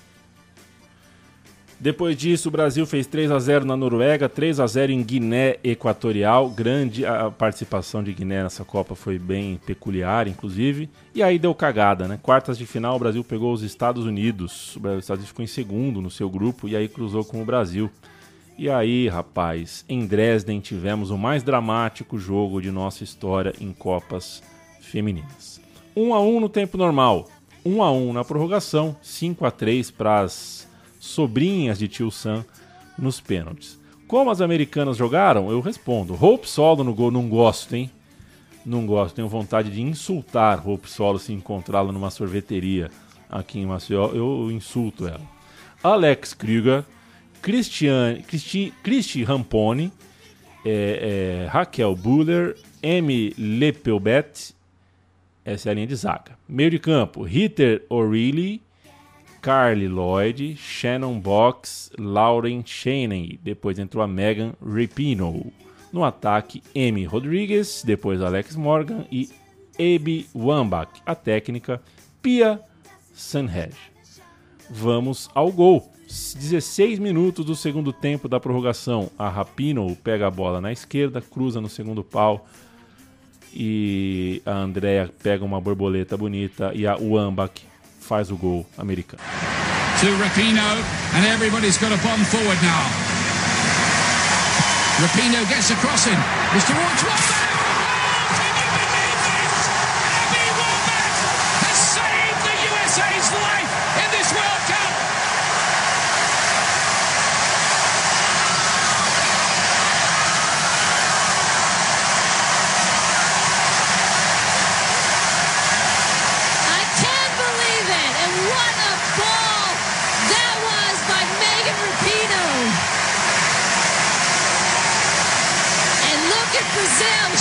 Depois disso, o Brasil fez 3 a 0 na Noruega, 3 a 0 em Guiné Equatorial. Grande a participação de Guiné nessa Copa foi bem peculiar, inclusive. E aí deu cagada, né? Quartas de final, o Brasil pegou os Estados Unidos. O Estados Unidos ficou em segundo no seu grupo e aí cruzou com o Brasil. E aí, rapaz, em Dresden tivemos o mais dramático jogo de nossa história em Copas femininas. 1 a 1 no tempo normal, 1 a 1 na prorrogação, 5 a 3 para as sobrinhas de Tio Sam nos pênaltis. Como as americanas jogaram, eu respondo. Hope Solo no gol, não gosto, hein? Não gosto, tenho vontade de insultar Hope Solo se encontrá-la numa sorveteria aqui em Maceió. Eu insulto ela. Alex Krieger, Christian, Christi, Christi Ramponi, é, é, Raquel Buller, Amy Lepelbet, essa é a linha de zaga. Meio de campo, Ritter O'Reilly, Carly Lloyd, Shannon Box, Lauren Cheney. Depois entrou a Megan Rapinoe. No ataque, Amy Rodrigues, depois Alex Morgan e Abby Wambach. A técnica, Pia Sanhej. Vamos ao gol. 16 minutos do segundo tempo da prorrogação. A Rapino pega a bola na esquerda, cruza no segundo pau. E a Andrea pega uma borboleta bonita e a Wambach faz o gol americano. To Rapino, and everybody's got a bomb forward now. Rapino gets a crossing. It's towards Wambach. Brazil, shell shock. Look at this ball, backside. Andrea comes.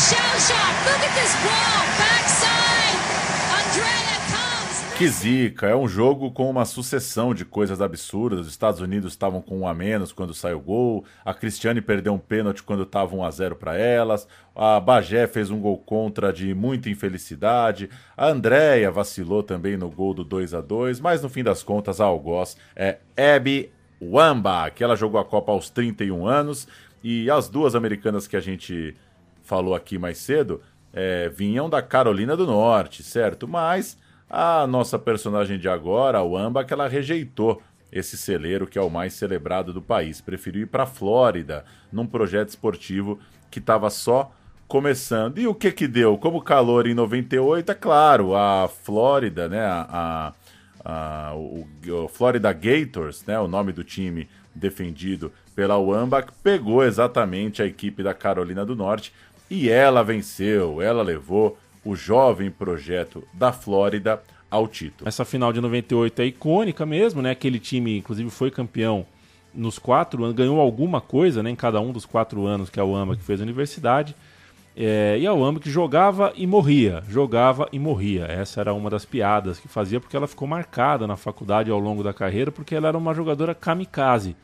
Que zica, é um jogo com uma sucessão de coisas absurdas. Os Estados Unidos estavam com um a menos quando saiu o gol. A Cristiane perdeu um pênalti quando estava 1 a 0 para elas. A Bagé fez um gol contra de muita infelicidade. A Andrea vacilou também no gol do 2 a 2 mas no fim das contas a algoz é Abby Wamba, que ela jogou a Copa aos 31 anos. E as duas americanas que a gente falou aqui mais cedo, é, vinham da Carolina do Norte, certo? Mas a nossa personagem de agora, o Amba, que ela rejeitou esse celeiro que é o mais celebrado do país. Preferiu ir para a Flórida, num projeto esportivo que estava só começando. E o que que deu? Como calor em 98, é claro, a Flórida, né, a, a, a o, o, Florida Gators, né, o nome do time defendido pela Wambach, pegou exatamente a equipe da Carolina do Norte e ela venceu, ela levou o jovem projeto da Flórida ao título. Essa final de 98 é icônica mesmo, né? Aquele time, inclusive, foi campeão nos quatro anos, ganhou alguma coisa né, em cada um dos quatro anos que a UAMA que fez a universidade. É, e a UAMA que jogava e morria, jogava e morria. Essa era uma das piadas que fazia, porque ela ficou marcada na faculdade ao longo da carreira, porque ela era uma jogadora kamikaze.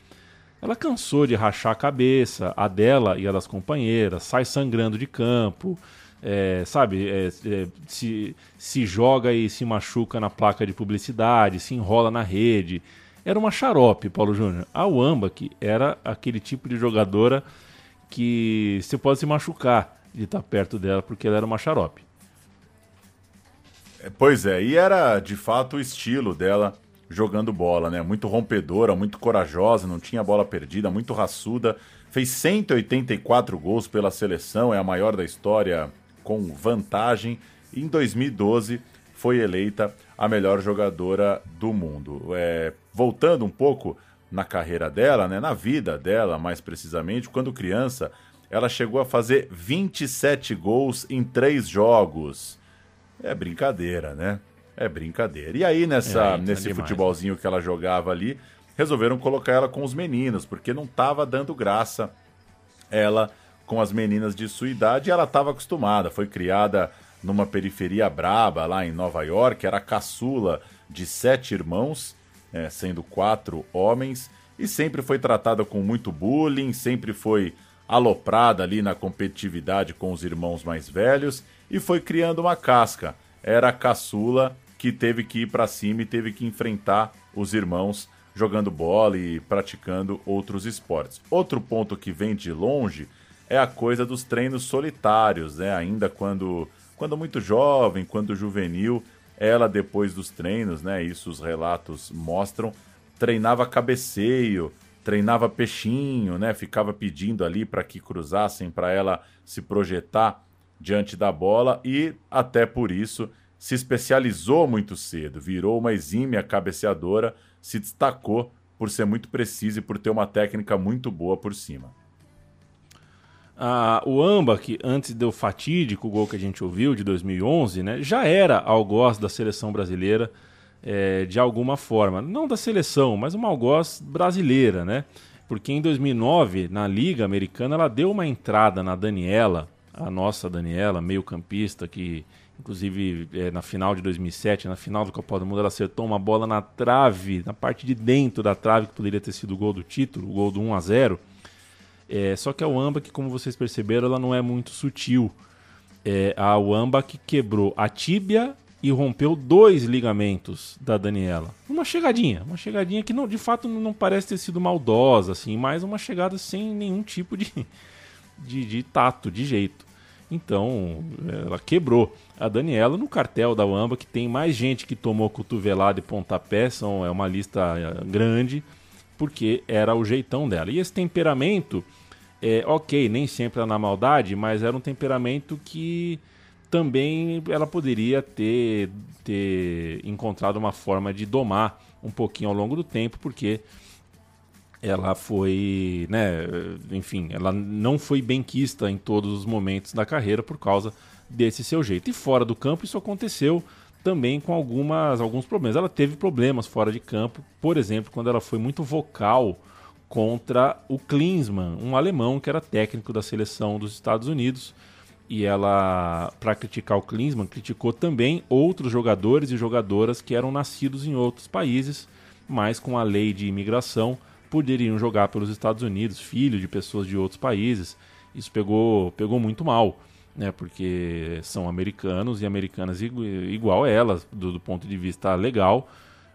Ela cansou de rachar a cabeça, a dela e a das companheiras, sai sangrando de campo, é, sabe, é, é, se, se joga e se machuca na placa de publicidade, se enrola na rede. Era uma xarope, Paulo Júnior. A Wamba, que era aquele tipo de jogadora que você pode se machucar de estar perto dela, porque ela era uma xarope. É, Pois é, e era de fato o estilo dela jogando bola, né? Muito rompedora, muito corajosa, não tinha bola perdida, muito raçuda. Fez 184 gols pela seleção, é a maior da história com vantagem. Em 2012 foi eleita a melhor jogadora do mundo. É, voltando um pouco na carreira dela, né? Na vida dela, mais precisamente, quando criança, ela chegou a fazer 27 gols em três jogos. É brincadeira, né? É brincadeira. E aí, nessa, É, nesse demais, futebolzinho que ela jogava ali, resolveram colocar ela com os meninos, porque não tava dando graça ela com as meninas de sua idade e ela estava acostumada. Foi criada numa periferia braba lá em Nova York, era a caçula de sete irmãos, é, sendo quatro homens, e sempre foi tratada com muito bullying, sempre foi aloprada ali na competitividade com os irmãos mais velhos e foi criando uma casca. Era a caçula que teve que ir para cima e teve que enfrentar os irmãos jogando bola e praticando outros esportes. Outro ponto que vem de longe é a coisa dos treinos solitários, né? Ainda quando quando muito jovem, quando juvenil, ela depois dos treinos, né? Isso os relatos mostram, treinava cabeceio, treinava peixinho, né? Ficava pedindo ali para que cruzassem para ela se projetar diante da bola e até por isso se especializou muito cedo, virou uma exímia cabeceadora, se destacou por ser muito preciso e por ter uma técnica muito boa por cima. Ah, o Amba, que antes do fatídico gol que a gente ouviu, de 2011, né, já era algoz da seleção brasileira é, de alguma forma. Não da seleção, mas uma algoz brasileira, né? Porque em 2009, na Liga Americana, ela deu uma entrada na Daniela, a nossa Daniela, meio campista, que inclusive é, na final de 2007, na final do Copa do Mundo, ela acertou uma bola na trave, na parte de dentro da trave, que poderia ter sido o gol do título, o gol do 1 a 0 é, só que a Wamba, que como vocês perceberam, ela não é muito sutil. É a que quebrou a tíbia e rompeu dois ligamentos da Daniela. Uma chegadinha, uma chegadinha que não, de fato não parece ter sido maldosa, assim, mas uma chegada sem nenhum tipo de, de, de tato, de jeito. Então, ela quebrou a Daniela no cartel da Wamba, que tem mais gente que tomou cotovelada e pontapé, são, é uma lista eh, grande porque era o jeitão dela. E esse temperamento, é, ok, nem sempre era na maldade, mas era um temperamento que também ela poderia ter, ter encontrado uma forma de domar um pouquinho ao longo do tempo, porque ela foi, né, enfim, ela não foi benquista em todos os momentos da carreira por causa desse seu jeito. E fora do campo isso aconteceu também com algumas, alguns problemas. Ela teve problemas fora de campo, por exemplo, quando ela foi muito vocal contra o Klinsmann, um alemão que era técnico da seleção dos Estados Unidos. E ela, para criticar o Klinsmann, criticou também outros jogadores e jogadoras que eram nascidos em outros países, mas com a lei de imigração poderiam jogar pelos Estados Unidos, filhos de pessoas de outros países. Isso pegou, pegou muito mal né, porque são americanos e americanas igual a elas, do, do, ponto de vista legal,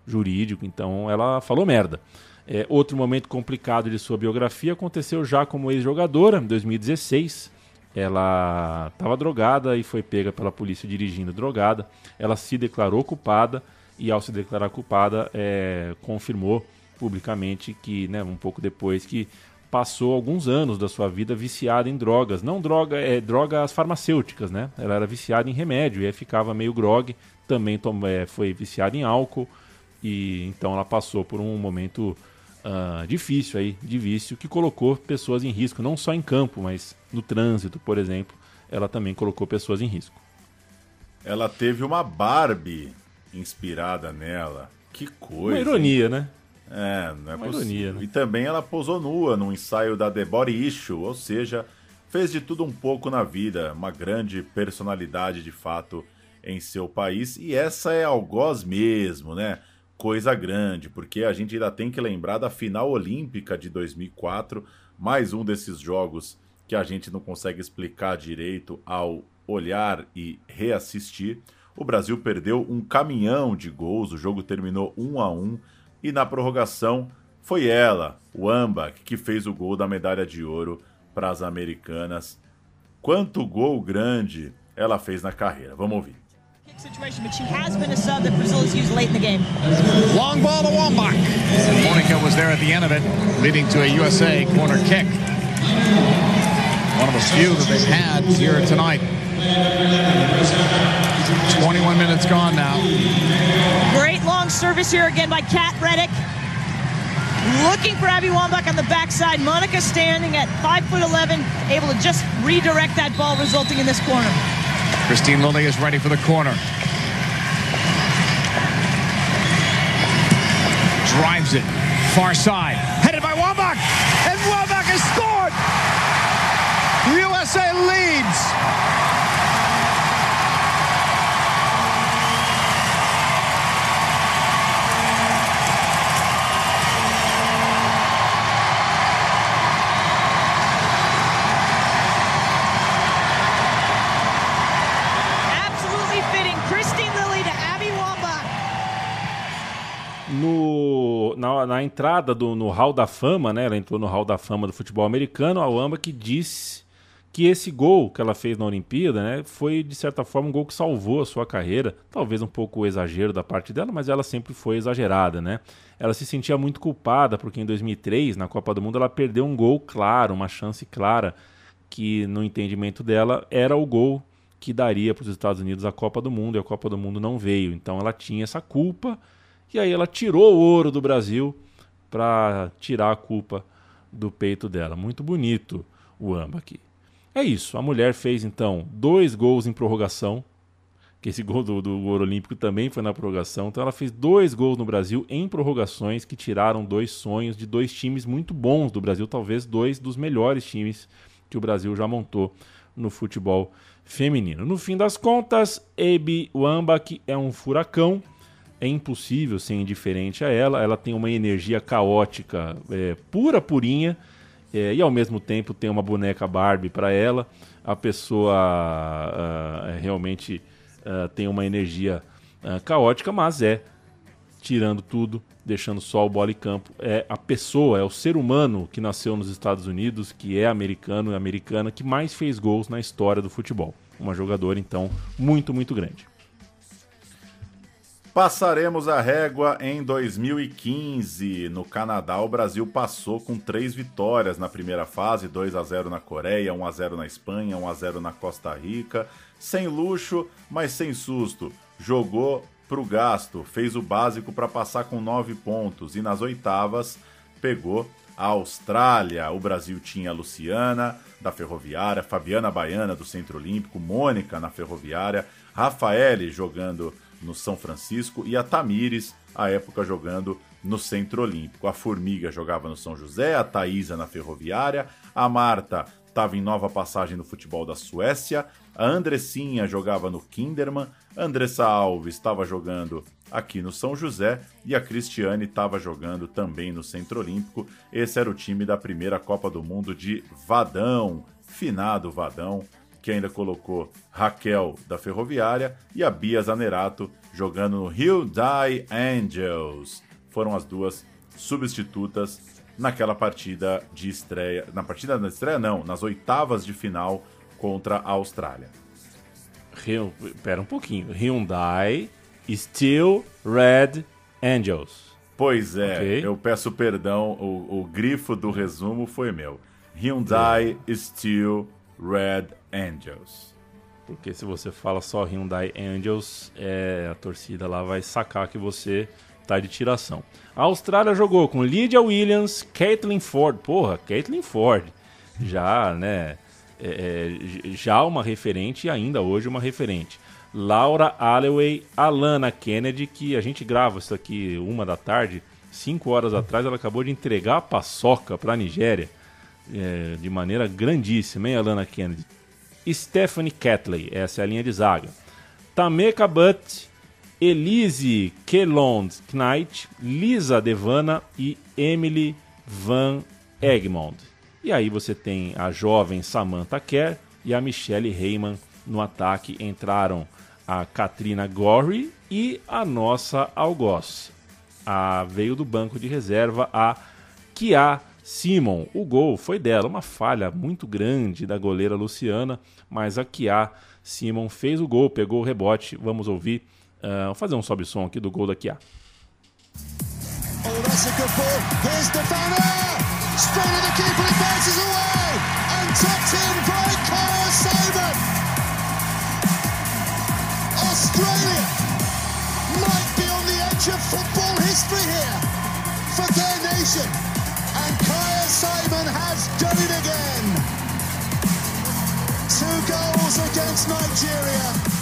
jurídico, então ela falou merda. É, outro momento complicado de sua biografia aconteceu já como ex-jogadora, em 2016. Ela estava drogada e foi pega pela polícia dirigindo drogada. Ela se declarou culpada e, ao se declarar culpada, é, confirmou publicamente que, né, um pouco depois, que passou alguns anos da sua vida viciada em drogas. Não droga, é drogas farmacêuticas, né? Ela era viciada em remédio e aí ficava meio grog. Também tom, é, foi viciada em álcool e então ela passou por um momento uh, difícil aí, de vício, que colocou pessoas em risco, não só em campo, mas no trânsito, por exemplo, ela também colocou pessoas em risco. ela teve uma Barbie inspirada nela. Que coisa. Uma ironia, né? É, não é Uma possível. ironia, né? E também ela posou nua num ensaio da The Body Issue, ou seja, fez de tudo um pouco na vida, uma grande personalidade de fato em seu país. E essa é algoz mesmo, né? Coisa grande, porque a gente ainda tem que lembrar da final olímpica de 2004, mais um desses jogos que a gente não consegue explicar direito ao olhar e reassistir. O Brasil perdeu um caminhão de gols, o jogo terminou 1 a 1 e na prorrogação foi ela, o Amba, que fez o gol da medalha de ouro para as americanas. Quanto gol grande ela fez na carreira. Vamos ouvir. situation, but she has been a sub that Brazil has used late in the game. Long ball to Wambach. Monica was there at the end of it, leading to a USA corner kick. One of the few that they've had here tonight. 21 minutes gone now. Service here again by Kat Reddick. Looking for Abby Wambach on the backside. Monica standing at 5 foot 11, able to just redirect that ball, resulting in this corner. Christine Lilly is ready for the corner. Drives it. Far side. Headed by Wambach. And Wambach has scored. USA leads. Na entrada do, no Hall da Fama, né? Ela entrou no Hall da Fama do futebol americano, a Wamba que disse que esse gol que ela fez na Olimpíada, né, foi de certa forma um gol que salvou a sua carreira. Talvez um pouco exagero da parte dela, mas ela sempre foi exagerada, né? Ela se sentia muito culpada porque em 2003, na Copa do Mundo, ela perdeu um gol claro, uma chance clara, que no entendimento dela era o gol que daria para os Estados Unidos a Copa do Mundo e a Copa do Mundo não veio. Então ela tinha essa culpa e aí ela tirou o ouro do Brasil para tirar a culpa do peito dela. Muito bonito o Amba aqui. É isso. A mulher fez então dois gols em prorrogação. Que esse gol do, do ouro olímpico também foi na prorrogação. Então ela fez dois gols no Brasil em prorrogações que tiraram dois sonhos de dois times muito bons do Brasil, talvez dois dos melhores times que o Brasil já montou no futebol feminino. No fim das contas, Ebi Wambach é um furacão. É impossível ser indiferente a ela. Ela tem uma energia caótica é, pura, purinha. é, e ao mesmo tempo tem uma boneca Barbie para ela. A pessoa ah, realmente ah, tem uma energia ah, caótica, mas é, tirando tudo, deixando só o bola e campo, é a pessoa, é o ser humano que nasceu nos Estados Unidos, que é americano e americana, que mais fez gols na história do futebol. Uma jogadora, então, muito, muito grande. Passaremos a régua em 2015. No Canadá, o Brasil passou com três vitórias na primeira fase: 2 a 0 na Coreia, 1 a 0 na Espanha, 1 a 0 na Costa Rica. Sem luxo, mas sem susto. Jogou pro gasto, fez o básico para passar com nove pontos e nas oitavas pegou a Austrália. O Brasil tinha a Luciana da Ferroviária, Fabiana Baiana do Centro Olímpico, Mônica na Ferroviária, Rafaele jogando no São Francisco e a Tamires, à época, jogando no Centro Olímpico. A Formiga jogava no São José, a Thaísa na Ferroviária, a Marta estava em nova passagem no futebol da Suécia, a Andressinha jogava no Kinderman, a Andressa Alves estava jogando aqui no São José e a Cristiane estava jogando também no Centro Olímpico. Esse era o time da primeira Copa do Mundo de Vadão, finado Vadão, que ainda colocou Raquel da Ferroviária e a Bia Zanerato jogando no Hyundai Angels. Foram as duas substitutas naquela partida de estreia. Na partida da estreia, não, nas oitavas de final contra a Austrália. Hyun- Pera um pouquinho. Hyundai, Steel, Red, Angels. Pois é, Ok. eu peço perdão, o, o grifo do resumo foi meu. Hyundai Steel Red Angels. Porque se você fala só Hyundai Angels, é, a torcida lá vai sacar que você tá de tiração. A Austrália jogou com Lydia Williams, Caitlin Ford. Porra, Caitlin Ford. Já, né? é, é, já uma referente e ainda hoje uma referente. Laura Alloway, Alana Kennedy, que a gente grava isso aqui uma da tarde, cinco horas atrás ela acabou de entregar a paçoca para a Nigéria é, de maneira grandíssima, hein, Alana Kennedy? Stephanie Catley, essa é a linha de zaga. Tameka Butt, Elise Kelond Knight, Lisa Devana e Emily Van Egmond. E aí você tem a jovem Samantha Kerr e a Michelle Heyman no ataque. Entraram a Katrina Gorry e a nossa algoz. A, veio do banco de reserva a Kia Simon. O gol foi dela, uma falha muito grande da goleira Luciana, mas a Kia Simon fez o gol, pegou o rebote. Vamos ouvir, uh, fazer um sobe-som aqui do gol da Simon. Australia might be on the edge of football history here for their nation. Kaya Simon has done it again. Two goals against Nigeria.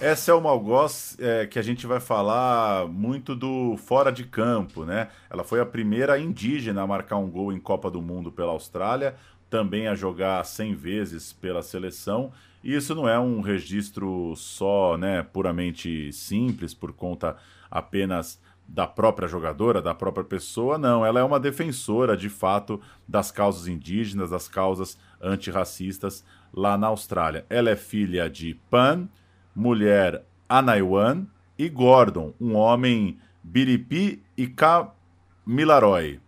Essa é uma algoz é, que a gente vai falar muito do fora de campo, né? Ela foi a primeira indígena a marcar um gol em Copa do Mundo pela Austrália, também a jogar 100 vezes pela seleção. E isso não é um registro só, né, puramente simples por conta apenas da própria jogadora, da própria pessoa, não. Ela é uma defensora, de fato, das causas indígenas, das causas antirracistas lá na Austrália. Ela é filha de Pan, mulher Anaiwan e Gordon, um homem Biripi e Kamilaroi.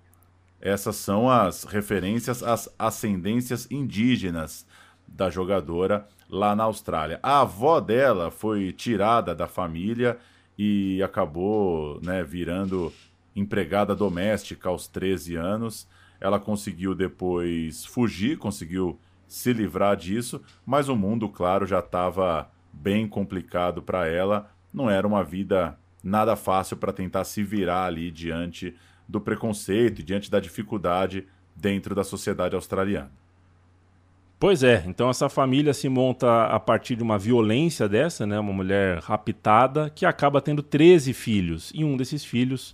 Essas são as referências às ascendências indígenas da jogadora lá na Austrália. A avó dela foi tirada da família e acabou né, virando empregada doméstica aos 13 anos. Ela conseguiu depois fugir, conseguiu se livrar disso, mas o mundo, claro, já estava bem complicado para ela. Não era uma vida nada fácil para tentar se virar ali diante do preconceito, diante da dificuldade dentro da sociedade australiana. Pois é, então essa família se monta a partir de uma violência dessa, né? Uma mulher raptada que acaba tendo 13 filhos. E um desses filhos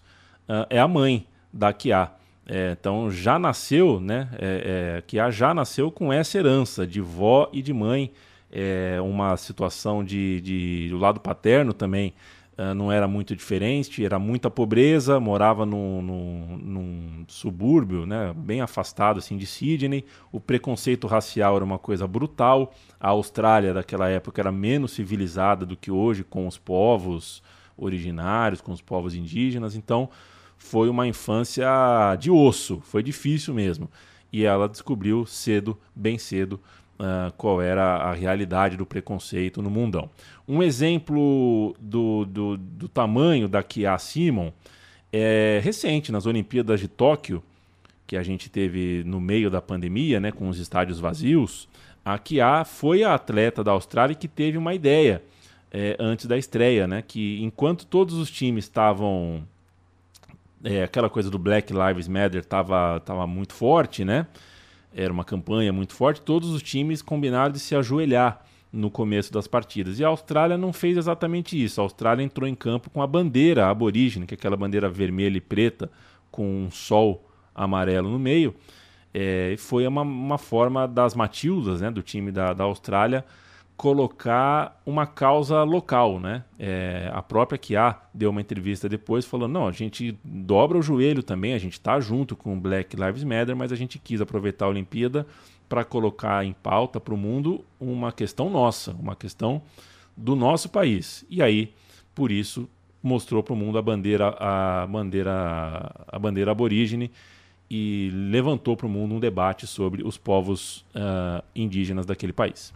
uh, é a mãe da Kia. É, então já nasceu, né? É, é, Kia já nasceu com essa herança de vó e de mãe é, uma situação de, de, do lado paterno também uh, não era muito diferente, era muita pobreza, morava num, num, num, subúrbio né, bem afastado assim, de Sydney, o preconceito racial era uma coisa brutal, a Austrália daquela época era menos civilizada do que hoje com os povos originários, com os povos indígenas, então foi uma infância de osso, foi difícil mesmo. E ela descobriu cedo, bem cedo, uh, qual era a realidade do preconceito no mundão. Um exemplo do, do, do tamanho da Kia Simon é recente, nas Olimpíadas de Tóquio, que a gente teve no meio da pandemia, né, com os estádios vazios, a Kia foi a atleta da Austrália que teve uma ideia é, antes da estreia, né, que enquanto todos os times estavam é, aquela coisa do Black Lives Matter estava tava muito forte, né? Era uma campanha muito forte, todos os times combinaram de se ajoelhar no começo das partidas. E a Austrália não fez exatamente isso. A Austrália entrou em campo com a bandeira aborígene, que é aquela bandeira vermelha e preta com um sol amarelo no meio. É, foi uma, uma forma das Matildas, né, do time da, da Austrália, colocar uma causa local, né? É, a própria Kia deu uma entrevista depois falando, não, a gente dobra o joelho também, a gente está junto com o Black Lives Matter, mas a gente quis aproveitar a Olimpíada para colocar em pauta para o mundo uma questão nossa, uma questão do nosso país. E aí, por isso, mostrou para o mundo a bandeira, a bandeira, a bandeira aborígene e levantou para o mundo um debate sobre os povos uh, indígenas daquele país.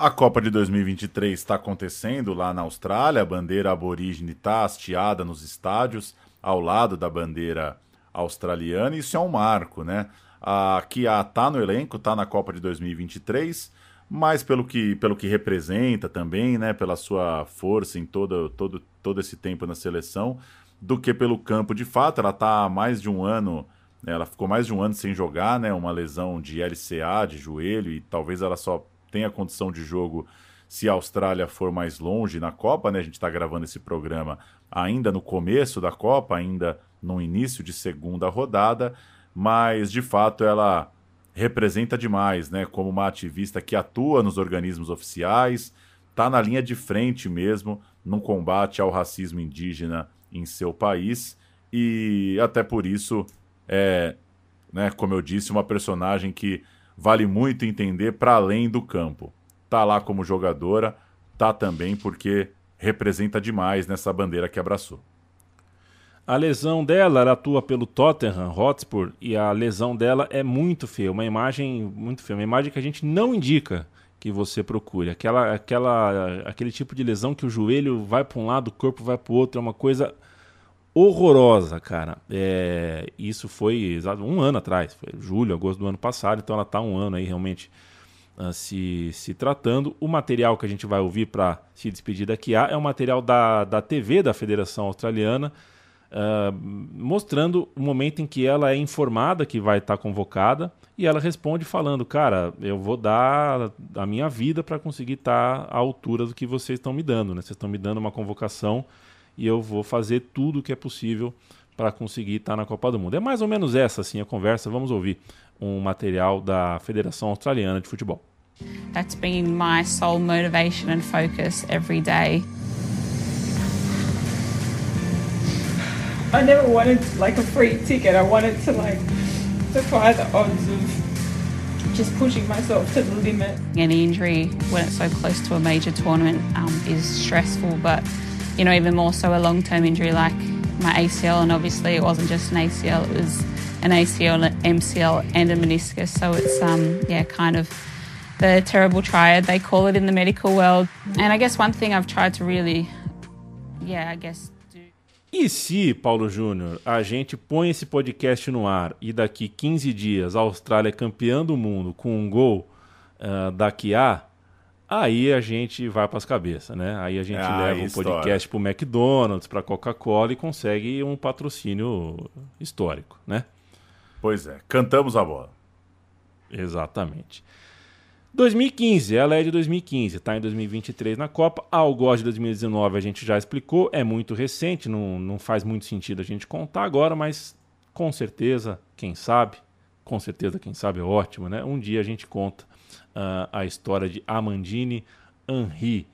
A Copa de 2023 está acontecendo lá na Austrália, a bandeira aborígene está hasteada nos estádios, ao lado da bandeira australiana, isso é um marco, né? A Kia está no elenco, está na Copa de 2023, mas pelo que, pelo que representa também, né, pela sua força em todo, todo, todo esse tempo na seleção, do que pelo campo. De fato, ela está há mais de um ano, ela ficou mais de um ano sem jogar, né, uma lesão de LCA, de joelho, e talvez ela só tem a condição de jogo se a Austrália for mais longe na Copa, né? A gente está gravando esse programa ainda no começo da Copa, ainda no início de segunda rodada, mas de fato ela representa demais, né? Como uma ativista que atua nos organismos oficiais, está na linha de frente mesmo no combate ao racismo indígena em seu país e até por isso é, né, como eu disse, uma personagem que vale muito entender para além do campo. Tá lá como jogadora, tá também porque representa demais nessa bandeira que abraçou. A lesão dela, ela atua pelo Tottenham Hotspur e a lesão dela é muito feia, uma imagem muito feia, uma imagem que a gente não indica que você procure. Aquela, aquela, aquele tipo de lesão que o joelho vai para um lado, o corpo vai para o outro, é uma coisa horrorosa, cara. É, isso foi um ano atrás, foi julho, agosto do ano passado, então ela está um ano aí realmente uh, se, se tratando. O material que a gente vai ouvir para se despedir daqui a é o material da, da TV da Federação Australiana, uh, mostrando o momento em que ela é informada que vai estar tá convocada e ela responde falando: Cara, eu vou dar a minha vida para conseguir estar tá à altura do que vocês estão me dando, né? Vocês estão me dando uma convocação e eu vou fazer tudo o que é possível para conseguir estar na Copa do Mundo. É mais ou menos essa assim a conversa. Vamos ouvir um material da Federação Australiana de Futebol. That's been my sole motivation and focus every day. I never wanted like a free ticket. I wanted to like defy the odds of just pushing myself to the limit. Any injury when it's so close to a major tournament um, is stressful, but you know, even more so a long term injury like my ACL. And obviously, it wasn't just an ACL, it was an ACL, MCL, and a meniscus. So it's, um, yeah, kind of the terrible triad, they call it in the medical world. And I guess one thing I've tried to really, yeah, I guess. E se, Paulo Júnior, a gente põe esse podcast no ar e daqui 15 dias a Austrália é campeã do mundo com um gol uh, daqui a Aí a gente vai para as cabeças, né? Aí a gente ah, leva o um podcast para o McDonald's, para Coca-Cola e consegue um patrocínio histórico, né? Pois é, cantamos a bola. Exatamente. 2015, ela é de 2015, está em 2023 na Copa. A Algoz de 2019 a gente já explicou, é muito recente, não, não faz muito sentido a gente contar agora, mas com certeza, quem sabe, com certeza, quem sabe é ótimo, né? Um dia a gente conta uh, a história de Amandine Henry.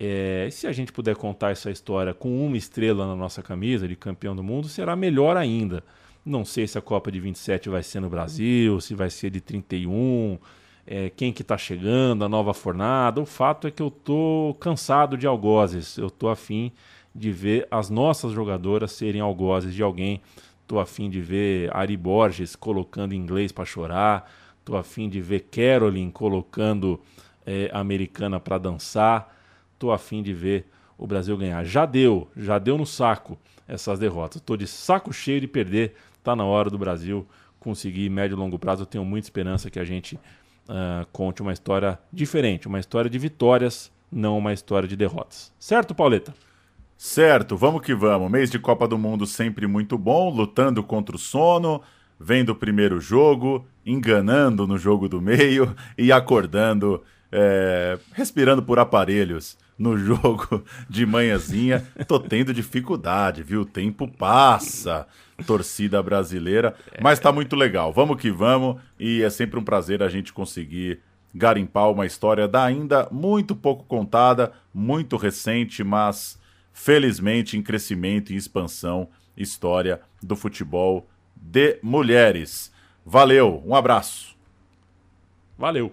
É, se a gente puder contar essa história com uma estrela na nossa camisa de campeão do mundo, será melhor ainda. Não sei se a Copa de 27 vai ser no Brasil, se vai ser de 31, é, quem que está chegando, a nova fornada. O fato é que eu tô cansado de algozes. Eu tô afim de ver as nossas jogadoras serem algozes de alguém. Tô afim de ver Ari Borges colocando inglês para chorar. Tô afim de ver Carolyn colocando é, a americana para dançar. Tô afim de ver o Brasil ganhar. Já deu, já deu no saco essas derrotas. Tô de saco cheio de perder. Tá na hora do Brasil conseguir médio e longo prazo. Eu tenho muita esperança que a gente uh, conte uma história diferente, uma história de vitórias, não uma história de derrotas. Certo, Pauleta? Certo, vamos que vamos. Mês de Copa do Mundo sempre muito bom, lutando contra o sono, vendo o primeiro jogo, enganando no jogo do meio e acordando, é, respirando por aparelhos no jogo de manhãzinha. Tô tendo dificuldade, viu? O tempo passa, torcida brasileira, mas tá muito legal. Vamos que vamos e é sempre um prazer a gente conseguir garimpar uma história da ainda muito pouco contada, muito recente, mas felizmente em crescimento e expansão história do futebol de mulheres. Valeu, um abraço. Valeu.